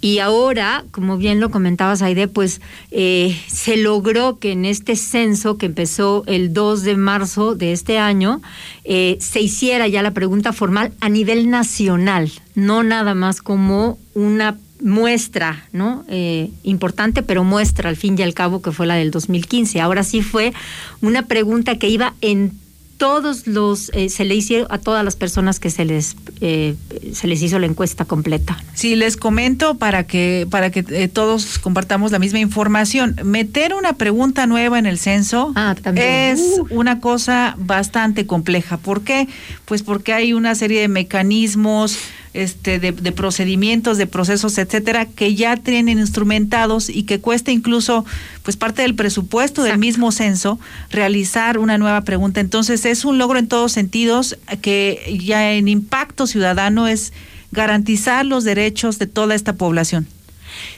y ahora, como bien lo comentabas Aide, pues eh, se logró que en este censo que empezó el 2 de marzo de este año eh, se hiciera ya la pregunta formal a nivel nacional, no nada más como una muestra, ¿no? Eh, importante, pero muestra al fin y al cabo que fue la del 2015. Ahora sí fue una pregunta que iba en todos los eh, se le hicieron a todas las personas que se les eh, se les hizo la encuesta completa. Sí, les comento para que para que eh, todos compartamos la misma información. Meter una pregunta nueva en el censo ah, es uh. una cosa bastante compleja. ¿Por qué? Pues porque hay una serie de mecanismos este, de, procedimientos, de procesos, etcétera, que ya tienen instrumentados y que cuesta incluso, pues parte del presupuesto del mismo censo, realizar una nueva pregunta. Entonces es un logro en todos sentidos que ya en impacto ciudadano es garantizar los derechos de toda esta población.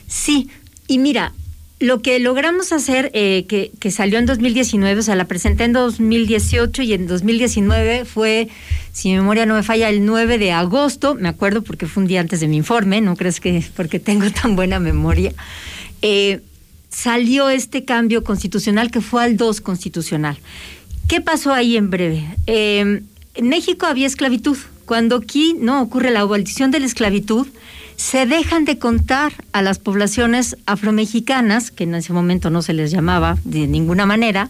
Sí, y mira, lo que logramos hacer, eh, que, salió en 2019, o sea, la presenté en 2018 y en 2019 fue, si mi memoria no me falla, el 9 de agosto, me acuerdo porque fue un día antes de mi informe, no crees que [LAUGHS] porque tengo tan buena memoria. Eh, salió este cambio constitucional que fue al 2 constitucional. ¿Qué pasó ahí en breve? Eh, en México había esclavitud. Cuando aquí no ocurre la abolición de la esclavitud, se dejan de contar a las poblaciones afromexicanas, que en ese momento no se les llamaba de ninguna manera,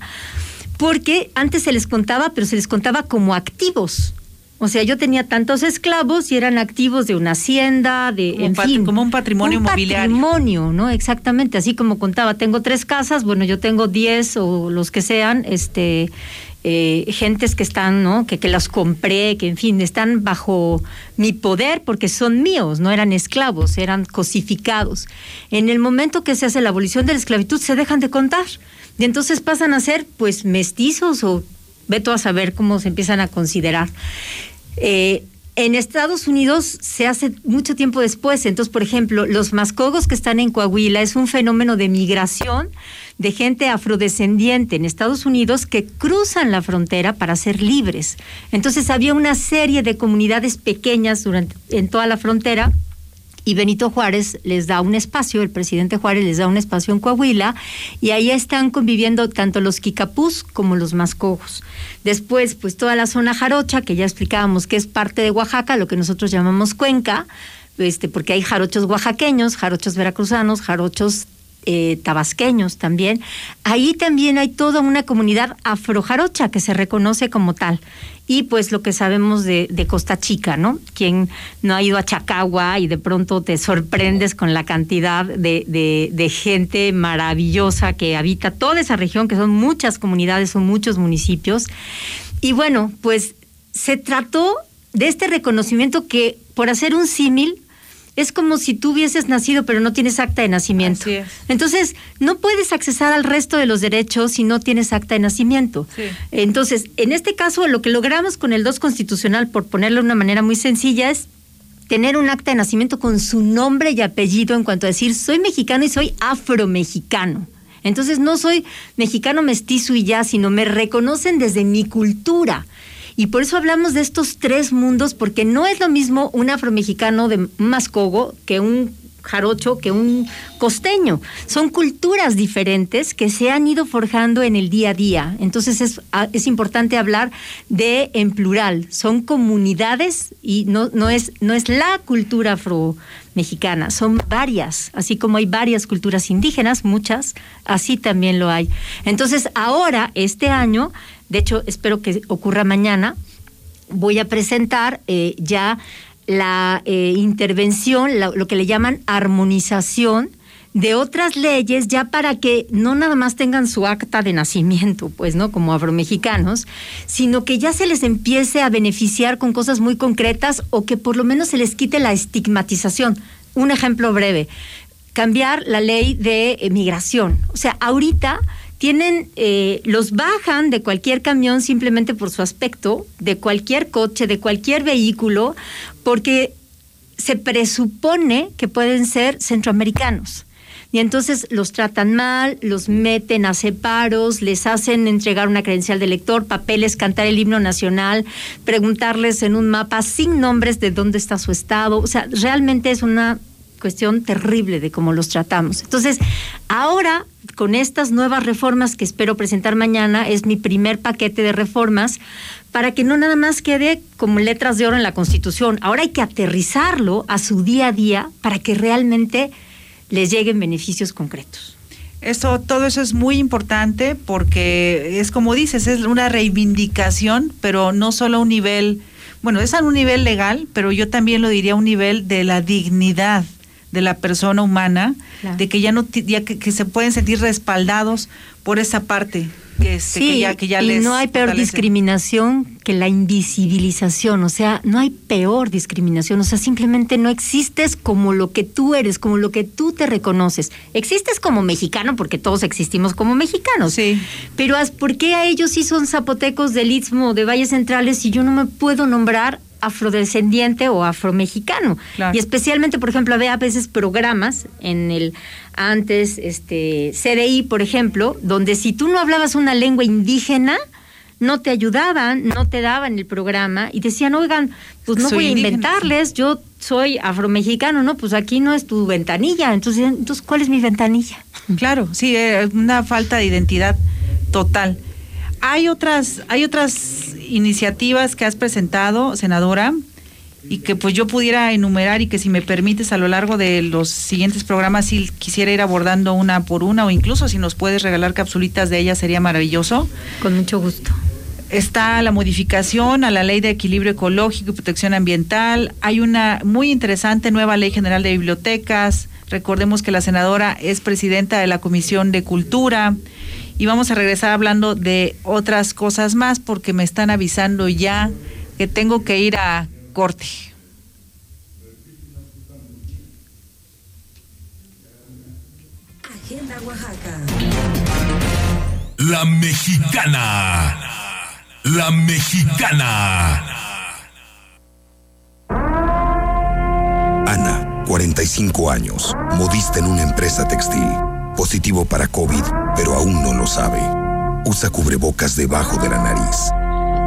porque antes se les contaba, pero se les contaba como activos. O sea, yo tenía tantos esclavos y eran activos de una hacienda, de Como, en pat- fin, como un patrimonio un inmobiliario. patrimonio, ¿no? Exactamente, así como contaba, tengo tres casas, bueno, yo tengo diez o los que sean, este, eh, gentes que están, ¿no? Que, que las compré, que en fin, están bajo mi poder porque son míos, no eran esclavos, eran cosificados. En el momento que se hace la abolición de la esclavitud, se dejan de contar. Y entonces pasan a ser, pues, mestizos o veto a saber cómo se empiezan a considerar. Eh, en Estados Unidos se hace mucho tiempo después. Entonces, por ejemplo, los mascogos que están en Coahuila es un fenómeno de migración de gente afrodescendiente en Estados Unidos que cruzan la frontera para ser libres. Entonces, había una serie de comunidades pequeñas durante, en toda la frontera y Benito Juárez les da un espacio, el presidente Juárez les da un espacio en Coahuila, y ahí están conviviendo tanto los quicapús como los mascogos. Después, pues toda la zona jarocha, que ya explicábamos que es parte de Oaxaca, lo que nosotros llamamos cuenca, este, porque hay jarochos oaxaqueños, jarochos veracruzanos, jarochos eh, tabasqueños también. Ahí también hay toda una comunidad afrojarocha que se reconoce como tal. Y pues lo que sabemos de, Costa Chica, ¿no? Quien no ha ido a Chacagua y de pronto te sorprendes con la cantidad de, de- de gente maravillosa que habita toda esa región, que son muchas comunidades, son muchos municipios. Y bueno, pues se trató de este reconocimiento que, por hacer un símil, es como si tú hubieses nacido pero no tienes acta de nacimiento. Entonces, no puedes accesar al resto de los derechos si no tienes acta de nacimiento. Sí. Entonces, en este caso, lo que logramos con el 2 constitucional, por ponerlo de una manera muy sencilla, es tener un acta de nacimiento con su nombre y apellido en cuanto a decir, soy mexicano y soy afromexicano. Entonces, no soy mexicano mestizo y ya, sino me reconocen desde mi cultura. Y por eso hablamos de estos tres mundos, porque no es lo mismo un afromexicano de mascogo que un jarocho, que un costeño. Son culturas diferentes que se han ido forjando en el día a día. Entonces es, ah, es importante hablar de en plural. Son comunidades y no, no, es, no es la cultura afro-mexicana, son varias. Así como hay varias culturas indígenas, muchas, así también lo hay. Entonces ahora, este año, de hecho espero que ocurra mañana, voy a presentar eh, ya la eh, intervención, la- lo que le llaman armonización de otras leyes ya para que no nada más tengan su acta de nacimiento, pues, ¿no? Como afromexicanos, sino que ya se les empiece a beneficiar con cosas muy concretas o que por lo menos se les quite la estigmatización. Un ejemplo breve, cambiar la ley de eh, migración. O sea, ahorita tienen, eh, los bajan de cualquier camión simplemente por su aspecto, de cualquier coche, de cualquier vehículo, porque se presupone que pueden ser centroamericanos. Y entonces los tratan mal, los meten a separos, les hacen entregar una credencial de lector, papeles, cantar el himno nacional, preguntarles en un mapa sin nombres de dónde está su estado. O sea, realmente es una cuestión terrible de cómo los tratamos. Entonces, ahora, con estas nuevas reformas que espero presentar mañana, es mi primer paquete de reformas para que no nada más quede como letras de oro en la Constitución. Ahora hay que aterrizarlo a su día a día para que realmente les lleguen beneficios concretos. Eso, todo eso es muy importante porque es como dices, es una reivindicación, pero no solo a un nivel, bueno, es a un nivel legal, pero yo también lo diría a un nivel de la dignidad de la persona humana, Claro. de que ya no ya que, que se pueden sentir respaldados por esa parte que, este, que ya que ya y les no hay peor fortalece. discriminación que la invisibilización, o sea, no hay peor discriminación, o sea, simplemente no existes como lo que tú eres, como lo que tú te reconoces. Existes como mexicano porque todos existimos como mexicanos. Sí. Pero ¿por qué a ellos sí son zapotecos del Istmo, de Valles Centrales, y yo no me puedo nombrar afrodescendiente o afromexicano? Claro. Y especialmente, por ejemplo, había a veces programas en el antes este CDI, por ejemplo, donde si tú no hablabas una lengua indígena, no te ayudaban, no te daban el programa y decían, oigan, pues no Soy voy a indígena, inventarles, yo soy afromexicano, no, pues aquí no es tu ventanilla. Entonces, entonces ¿cuál es mi ventanilla? Claro, sí, una falta de identidad total. Hay otras, hay otras iniciativas que has presentado, senadora, y que pues yo pudiera enumerar y que si me permites a lo largo de los siguientes programas si quisiera ir abordando una por una o incluso si nos puedes regalar capsulitas de ellas sería maravilloso. Con mucho gusto. Está la modificación a la ley de equilibrio ecológico y protección ambiental. Hay una muy interesante nueva ley general de bibliotecas. Recordemos que la senadora es presidenta de la Comisión de Cultura. Y vamos a regresar hablando de otras cosas más porque me están avisando ya que tengo que ir a corte. Agenda Oaxaca. La mexicana. La mexicana. Ana, 45 años, modista en una empresa textil. Positivo para COVID, pero aún no lo sabe. Usa cubrebocas debajo de la nariz.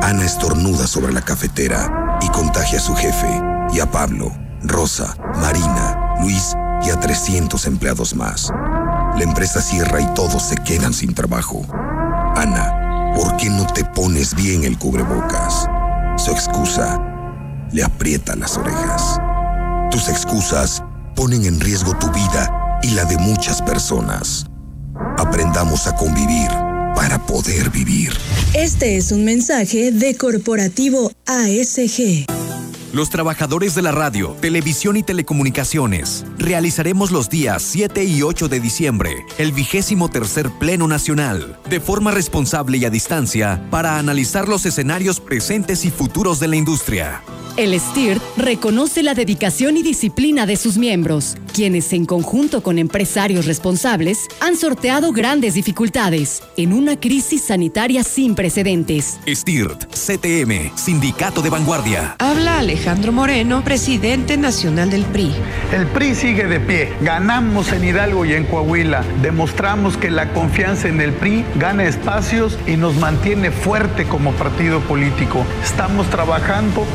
Ana estornuda sobre la cafetera y contagia a su jefe y a Pablo, Rosa, Marina, Luis y a 300 empleados más. La empresa cierra y todos se quedan sin trabajo. Ana, ¿por qué no te pones bien el cubrebocas? Su excusa le aprieta las orejas. Tus excusas ponen en riesgo tu vida y la de muchas personas. Aprendamos a convivir para poder vivir. Este es un mensaje de Corporativo ASG. Los trabajadores de la radio, televisión y telecomunicaciones realizaremos los días 7 y 8 de diciembre el vigésimo tercer Pleno Nacional, de forma responsable y a distancia, para analizar los escenarios presentes y futuros de la industria. El STIRT reconoce la dedicación y disciplina de sus miembros, quienes en conjunto con empresarios responsables han sorteado grandes dificultades en una crisis sanitaria sin precedentes. STIRT, CTM, Sindicato de Vanguardia. Habla Alejandro Moreno, presidente nacional del PRI. El PRI sigue de pie. Ganamos en Hidalgo y en Coahuila. Demostramos que la confianza en el PRI gana espacios y nos mantiene fuerte como partido político. Estamos trabajando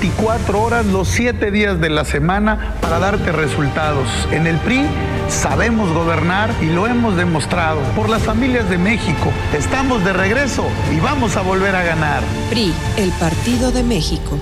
24 horas los 7 días de la semana para darte resultados. En el PRI sabemos gobernar y lo hemos demostrado. Por las familias de México, estamos de regreso y vamos a volver a ganar. PRI, el Partido de México.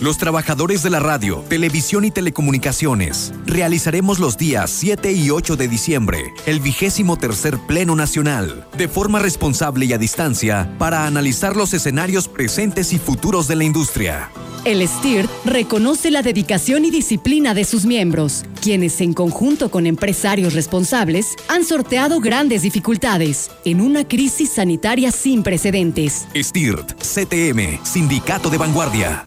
Los trabajadores de la radio, televisión y telecomunicaciones realizaremos los días 7 y 8 de diciembre el vigésimo tercer Pleno Nacional, de forma responsable y a distancia, para analizar los escenarios presentes y futuros de la industria. El STIRT reconoce la dedicación y disciplina de sus miembros, quienes en conjunto con empresarios responsables han sorteado grandes dificultades en una crisis sanitaria sin precedentes. STIRT, CTM, Sindicato de Vanguardia.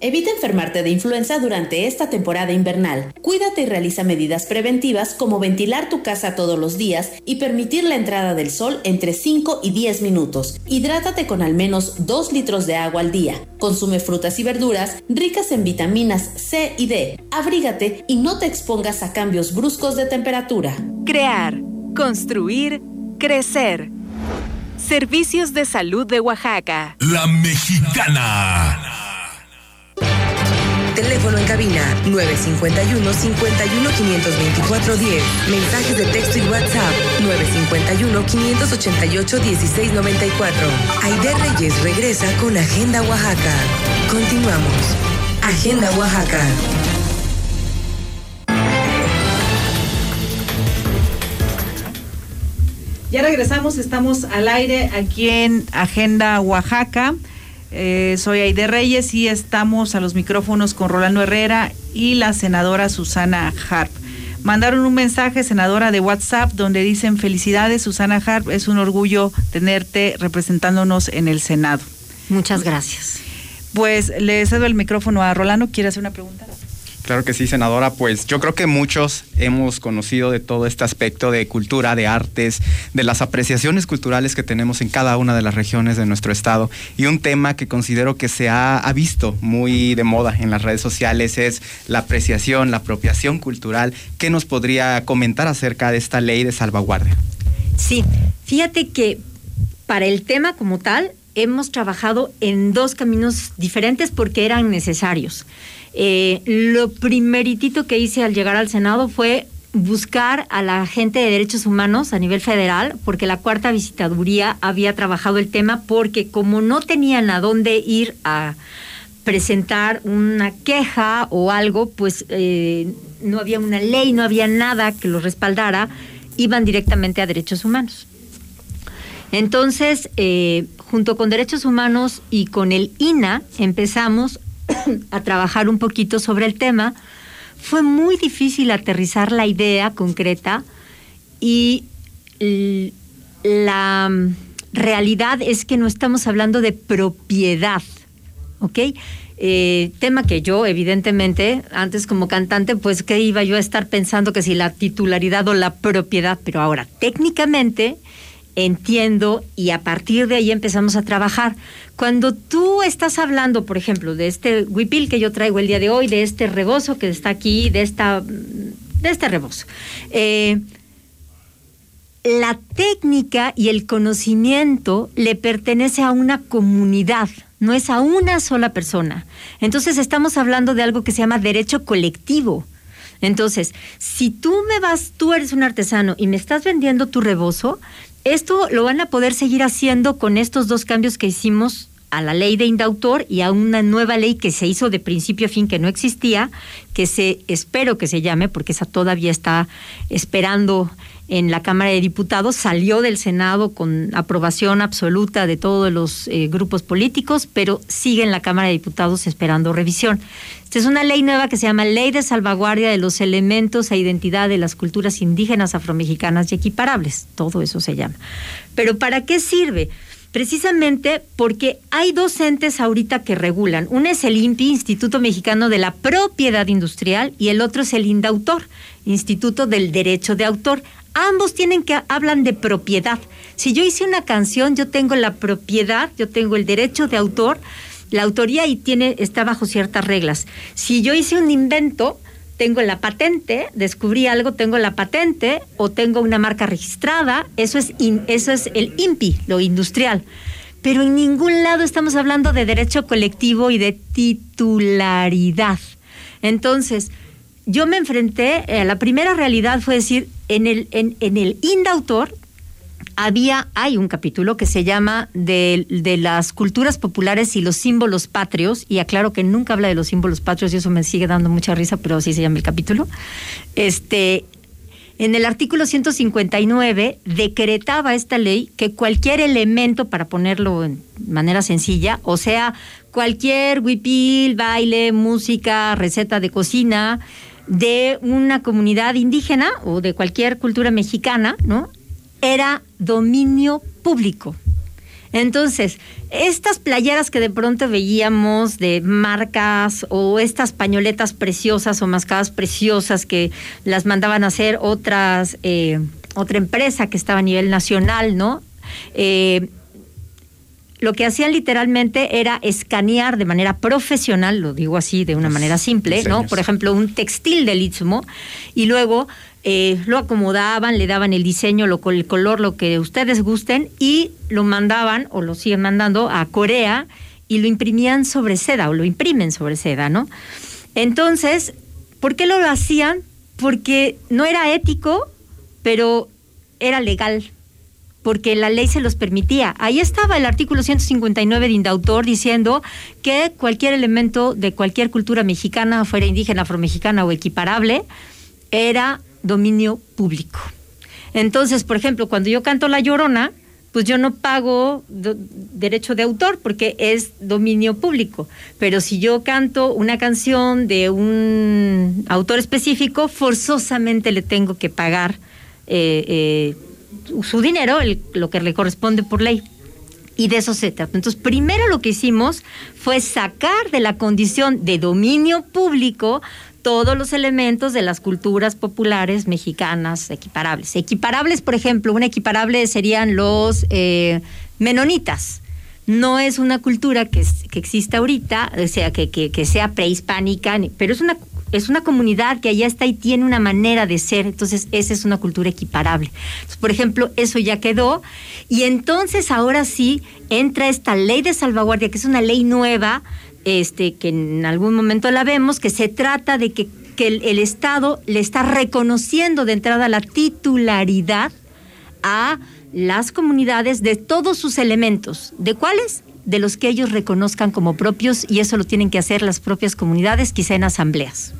Evita enfermarte de influenza durante esta temporada invernal. Cuídate y realiza medidas preventivas como ventilar tu casa todos los días y permitir la entrada del sol entre 5 y 10 minutos. Hidrátate con al menos 2 litros de agua al día. Consume frutas y verduras ricas en vitaminas C y D. Abrígate y no te expongas a cambios bruscos de temperatura. Crear, construir, crecer. Servicios de Salud de Oaxaca. La Mexicana. Teléfono en cabina 951 51 524 10. Mensajes de texto y WhatsApp 951 588 1694. Aide Reyes regresa con Agenda Oaxaca. Continuamos. Agenda Oaxaca. Ya regresamos, estamos al aire aquí en Agenda Oaxaca. Eh, soy Aide Reyes y estamos a los micrófonos con Rolando Herrera y la senadora Susana Harp. Mandaron un mensaje, senadora, de WhatsApp, donde dicen felicidades, Susana Harp, es un orgullo tenerte representándonos en el Senado. Muchas gracias. Pues le cedo el micrófono a Rolando. ¿Quiere hacer una pregunta? Claro que sí, senadora. Pues yo creo que muchos hemos conocido de todo este aspecto de cultura, de artes, de las apreciaciones culturales que tenemos en cada una de las regiones de nuestro estado. Y un tema que considero que se ha, visto muy de moda en las redes sociales es la apreciación, la apropiación cultural. ¿Qué nos podría comentar acerca de esta ley de salvaguardia? Sí, fíjate que para el tema como tal hemos trabajado en dos caminos diferentes porque eran necesarios. Eh, lo primeritito que hice al llegar al Senado fue buscar a la gente de derechos humanos a nivel federal, porque la cuarta visitaduría había trabajado el tema, porque como no tenían a dónde ir a presentar una queja o algo, pues eh, no había una ley, no había nada que lo respaldara, iban directamente a derechos humanos. Entonces, eh, junto con derechos humanos y con el INA, empezamos [COUGHS] a trabajar un poquito sobre el tema. Fue muy difícil aterrizar la idea concreta y la realidad es que no estamos hablando de propiedad, ¿ok? Eh, tema que yo, evidentemente, antes como cantante, pues que iba yo a estar pensando que si la titularidad o la propiedad, pero ahora técnicamente entiendo y a partir de ahí empezamos a trabajar. Cuando tú estás hablando, por ejemplo, de este huipil que yo traigo el día de hoy, de este rebozo que está aquí, de, esta, de este rebozo, eh, la técnica y el conocimiento le pertenece a una comunidad, no es a una sola persona. Entonces estamos hablando de algo que se llama derecho colectivo. Entonces, si tú me vas, tú eres un artesano y me estás vendiendo tu rebozo, esto lo van a poder seguir haciendo con estos dos cambios que hicimos a la ley de indautor y a una nueva ley que se hizo de principio a fin que no existía, que se espero que se llame porque esa todavía está esperando en la Cámara de Diputados, salió del Senado con aprobación absoluta de todos los eh, grupos políticos, pero sigue en la Cámara de Diputados esperando revisión. Esta es una ley nueva que se llama Ley de Salvaguardia de los Elementos e Identidad de las Culturas Indígenas, Afromexicanas y Equiparables. Todo eso se llama. Pero ¿para qué sirve? Precisamente porque hay dos entes ahorita que regulan. Uno es el INPI, Instituto Mexicano de la Propiedad Industrial, y el otro es el INDAUTOR, Instituto del Derecho de Autor. Ambos tienen que hablan de propiedad. Si yo hice una canción, yo tengo la propiedad, yo tengo el derecho de autor, la autoría y tiene está bajo ciertas reglas. Si yo hice un invento, tengo la patente, descubrí algo, tengo la patente o tengo una marca registrada, eso es eso es el INPI, lo industrial. Pero en ningún lado estamos hablando de derecho colectivo y de titularidad. Entonces, yo me enfrenté, a la primera realidad fue decir, en el, en, en el INDAUTOR había, hay un capítulo que se llama de, de, las culturas populares y los símbolos patrios, y aclaro que nunca habla de los símbolos patrios y eso me sigue dando mucha risa, pero así se llama el capítulo. Este, en el artículo 159 decretaba esta ley que cualquier elemento, para ponerlo en manera sencilla, o sea, cualquier huipil, baile, música, receta de cocina, de una comunidad indígena o de cualquier cultura mexicana, ¿no? Era dominio público. Entonces, estas playeras que de pronto veíamos de marcas o estas pañoletas preciosas o mascadas preciosas que las mandaban a hacer otras, eh, otra empresa que estaba a nivel nacional, ¿no? Eh, lo que hacían literalmente era escanear de manera profesional, lo digo así de una manera simple, ¿no? Por ejemplo, un textil del Istmo y luego eh, lo acomodaban, le daban el diseño, lo, el color, lo que ustedes gusten y lo mandaban o lo siguen mandando a Corea y lo imprimían sobre seda o lo imprimen sobre seda, ¿no? Entonces, ¿por qué lo hacían? Porque no era ético, pero era legal porque la ley se los permitía. Ahí estaba el artículo 159 de Indautor diciendo que cualquier elemento de cualquier cultura mexicana, fuera indígena, afromexicana o equiparable, era dominio público. Entonces, por ejemplo, cuando yo canto La Llorona, pues yo no pago derecho de autor porque es dominio público. Pero si yo canto una canción de un autor específico, forzosamente le tengo que pagar eh, eh, su dinero, lo que le corresponde por ley. Y de eso se trata. Entonces, primero lo que hicimos fue sacar de la condición de dominio público todos los elementos de las culturas populares mexicanas equiparables. Equiparables, por ejemplo, un equiparable serían los eh, menonitas. No es una cultura que, que exista ahorita, o sea, que, que- que sea prehispánica, ni- pero es una, es una comunidad que allá está y tiene una manera de ser. Entonces, esa es una cultura equiparable. Por ejemplo, eso ya quedó. Y entonces, ahora sí, entra esta ley de salvaguardia, que es una ley nueva, este, que en algún momento la vemos, que se trata de que, el Estado le está reconociendo de entrada la titularidad a las comunidades de todos sus elementos. ¿De cuáles? De los que ellos reconozcan como propios y eso lo tienen que hacer las propias comunidades, quizá en asambleas.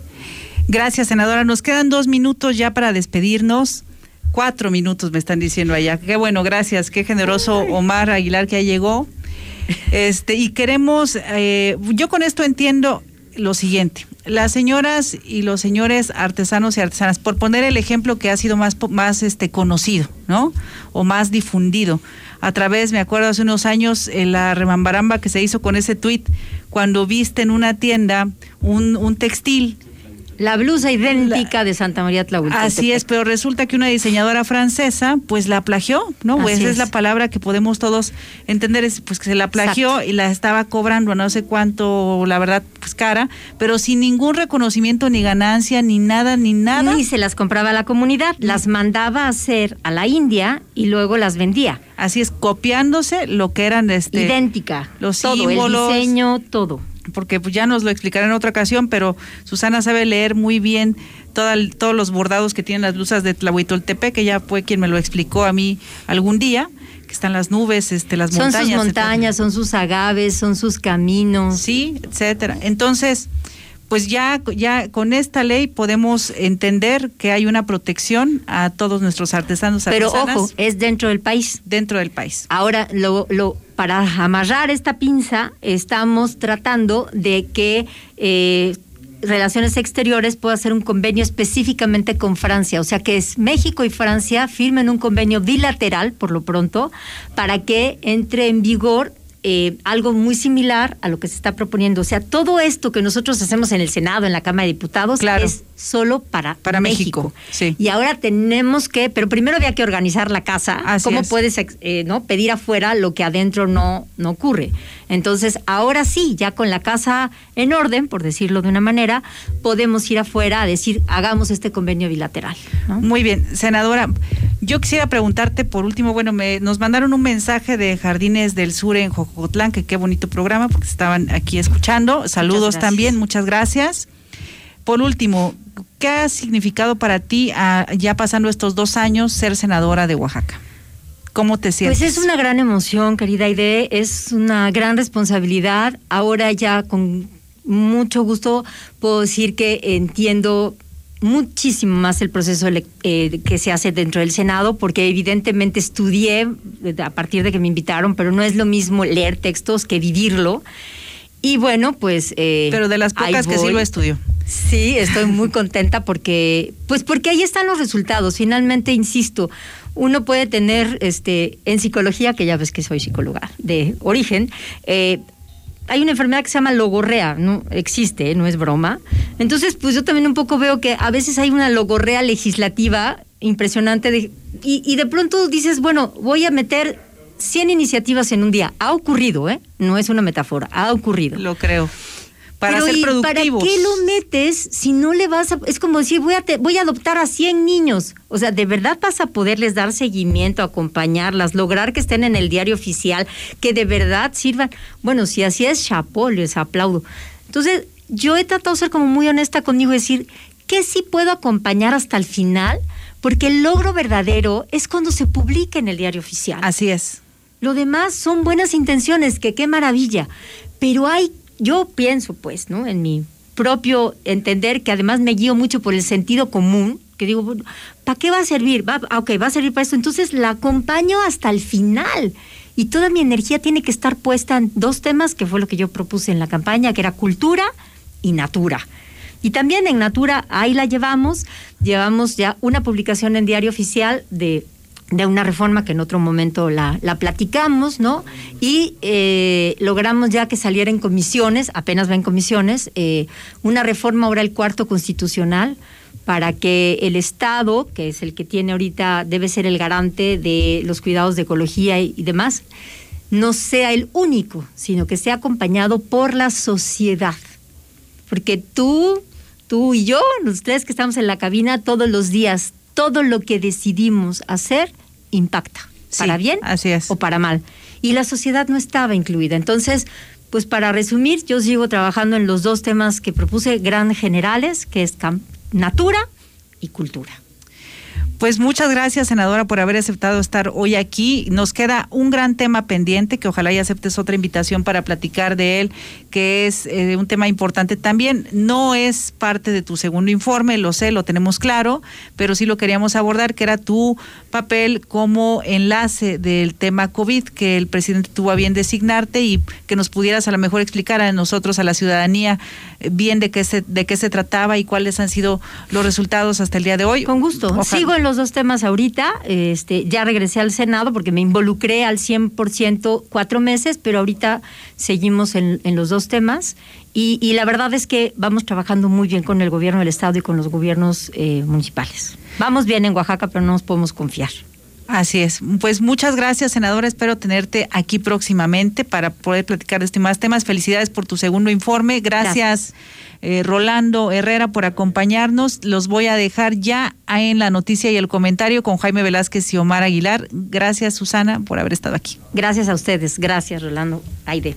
Gracias, senadora. Nos quedan dos minutos ya para despedirnos. Cuatro minutos me están diciendo allá. Qué bueno, gracias. Qué generoso Omar Aguilar que ya llegó. Este, y queremos, eh, yo con esto entiendo lo siguiente. Las señoras y los señores artesanos y artesanas, por poner el ejemplo que ha sido más, más este, conocido, ¿no? O más difundido. A través, me acuerdo hace unos años, la remambaramba que se hizo con ese tuit, cuando viste en una tienda un, un textil La blusa idéntica de Santa María Tlahuelcote. Así es, pero resulta que una diseñadora francesa pues la plagió, ¿no? Así Esa es. es. la palabra que podemos todos entender, es pues que se la plagió y la estaba cobrando a no sé cuánto, la verdad, pues cara, pero sin ningún reconocimiento ni ganancia, ni nada, ni nada. Ni se las compraba a la comunidad, las mandaba a hacer a la India y luego las vendía. Así es, copiándose lo que eran este Idéntica. los todo, símbolos, el diseño, todo. Porque pues, ya nos lo explicará en otra ocasión, pero Susana sabe leer muy bien toda todos los bordados que tienen las blusas de Tlahuitoltepec, que ya fue quien me lo explicó a mí algún día, que están las nubes, este, las Son montañas. sus montañas, son sus agaves, son sus caminos. Sí, etcétera. Entonces, pues ya, ya con esta ley podemos entender que hay una protección a todos nuestros artesanos Pero artesanas ojo, es dentro del país. dentro del país. Ahora, lo, lo, para amarrar esta pinza, estamos tratando de que eh, Relaciones Exteriores pueda hacer un convenio específicamente con Francia. O sea, que es México y Francia firmen un convenio bilateral, por lo pronto, para que entre en vigor eh, algo muy similar a lo que se está proponiendo. O sea, todo esto que nosotros hacemos en el Senado, en la Cámara de Diputados, Claro. es solo para, Para México, sí. Y ahora tenemos que, pero primero había que organizar la casa. Así ¿Cómo es. puedes eh, no pedir afuera lo que adentro no, no ocurre? Entonces, ahora sí, ya con la casa en orden, por decirlo de una manera, podemos ir afuera a decir, hagamos este convenio bilateral. ¿no? Muy bien, senadora. Yo quisiera preguntarte por último, bueno, me, nos mandaron un mensaje de Jardines del Sur en Jocotlán, que qué bonito programa, porque estaban aquí escuchando. Saludos también, muchas gracias. Por último, ¿qué ha significado para ti, ah, ya pasando estos dos años, ser senadora de Oaxaca? ¿Cómo te sientes? Pues es una gran emoción, querida Aide, es una gran responsabilidad. Ahora ya con mucho gusto puedo decir que entiendo muchísimo más el proceso eh, que se hace dentro del Senado, porque evidentemente estudié eh, a partir de que me invitaron, pero no es lo mismo leer textos que vivirlo. Y bueno, pues... eh, Pero de las pocas que sí lo estudió. Sí, estoy muy contenta porque, pues porque ahí están los resultados. Finalmente, insisto, uno puede tener, este, en psicología, que ya ves que soy psicóloga de origen, eh, hay una enfermedad que se llama logorrea, no existe, ¿eh? no es broma. Entonces, pues yo también un poco veo que a veces hay una logorrea legislativa impresionante de- y, y de pronto dices, bueno, voy a meter 100 iniciativas en un día. Ha ocurrido, ¿eh? No es una metáfora, ha ocurrido. Lo creo. Para Pero, ser ¿y productivos. ¿Para qué lo metes si no le vas a.? Es como decir, voy a, te- voy a adoptar a 100 niños. O sea, ¿de verdad vas a poderles dar seguimiento, acompañarlas, lograr que estén en el diario oficial, que de verdad sirvan? Bueno, si así es, chapó, les aplaudo. Entonces, yo he tratado de ser como muy honesta conmigo y decir, ¿qué sí puedo acompañar hasta el final? Porque el logro verdadero es cuando se publica en el diario oficial. Así es. Lo demás son buenas intenciones, que qué maravilla. Pero hay, yo pienso pues, ¿no? En mi propio entender, que además me guío mucho por el sentido común, que digo, ¿para qué va a servir? Va, ah, ok, va a servir para esto. Entonces la acompaño hasta el final. Y toda mi energía tiene que estar puesta en dos temas, que fue lo que yo propuse en la campaña, que era cultura y natura. Y también en Natura, ahí la llevamos, llevamos ya una publicación en Diario Oficial de de una reforma que en otro momento la, la platicamos, ¿no? Y eh, logramos ya que saliera en comisiones, apenas va en comisiones, eh, una reforma ahora el cuarto constitucional para que el Estado, que es el que tiene ahorita, debe ser el garante de los cuidados de ecología y, y demás, no sea el único, sino que sea acompañado por la sociedad. Porque tú, tú y yo, ustedes que estamos en la cabina todos los días, todo lo que decidimos hacer impacta, para bien o para mal. Y la sociedad no estaba incluida. Entonces, pues para resumir, yo sigo trabajando en los dos temas que propuse, gran generales, que es natura y cultura. Pues muchas gracias, senadora, por haber aceptado estar hoy aquí. Nos queda un gran tema pendiente, que ojalá y aceptes otra invitación para platicar de él, que es eh, un tema importante también. No es parte de tu segundo informe, lo sé, lo tenemos claro, pero sí lo queríamos abordar, que era tu papel como enlace del tema COVID, que el presidente tuvo a bien designarte y que nos pudieras a lo mejor explicar a nosotros, a la ciudadanía, eh, bien de qué se, de qué se trataba y cuáles han sido los resultados hasta el día de hoy. Con gusto. Sigo en los dos temas ahorita. Este, ya regresé al Senado porque me involucré al 100% cuatro meses, pero ahorita seguimos en, los dos temas. Y, la verdad es que vamos trabajando muy bien con el gobierno del Estado y con los gobiernos eh, municipales. Vamos bien en Oaxaca, pero no nos podemos confiar. Así es. Pues muchas gracias, senadora. Espero tenerte aquí próximamente para poder platicar de estos más temas. Felicidades por tu segundo informe. Gracias, eh, Rolando Herrera, por acompañarnos. Los voy a dejar ya en la noticia y el comentario con Jaime Velázquez y Omar Aguilar. Gracias, Susana, por haber estado aquí. Gracias a ustedes. Gracias, Rolando. Aide.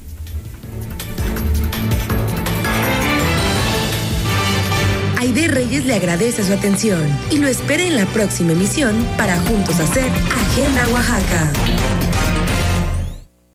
Aide Reyes le agradece su atención y lo espera en la próxima emisión para juntos hacer Agenda Oaxaca.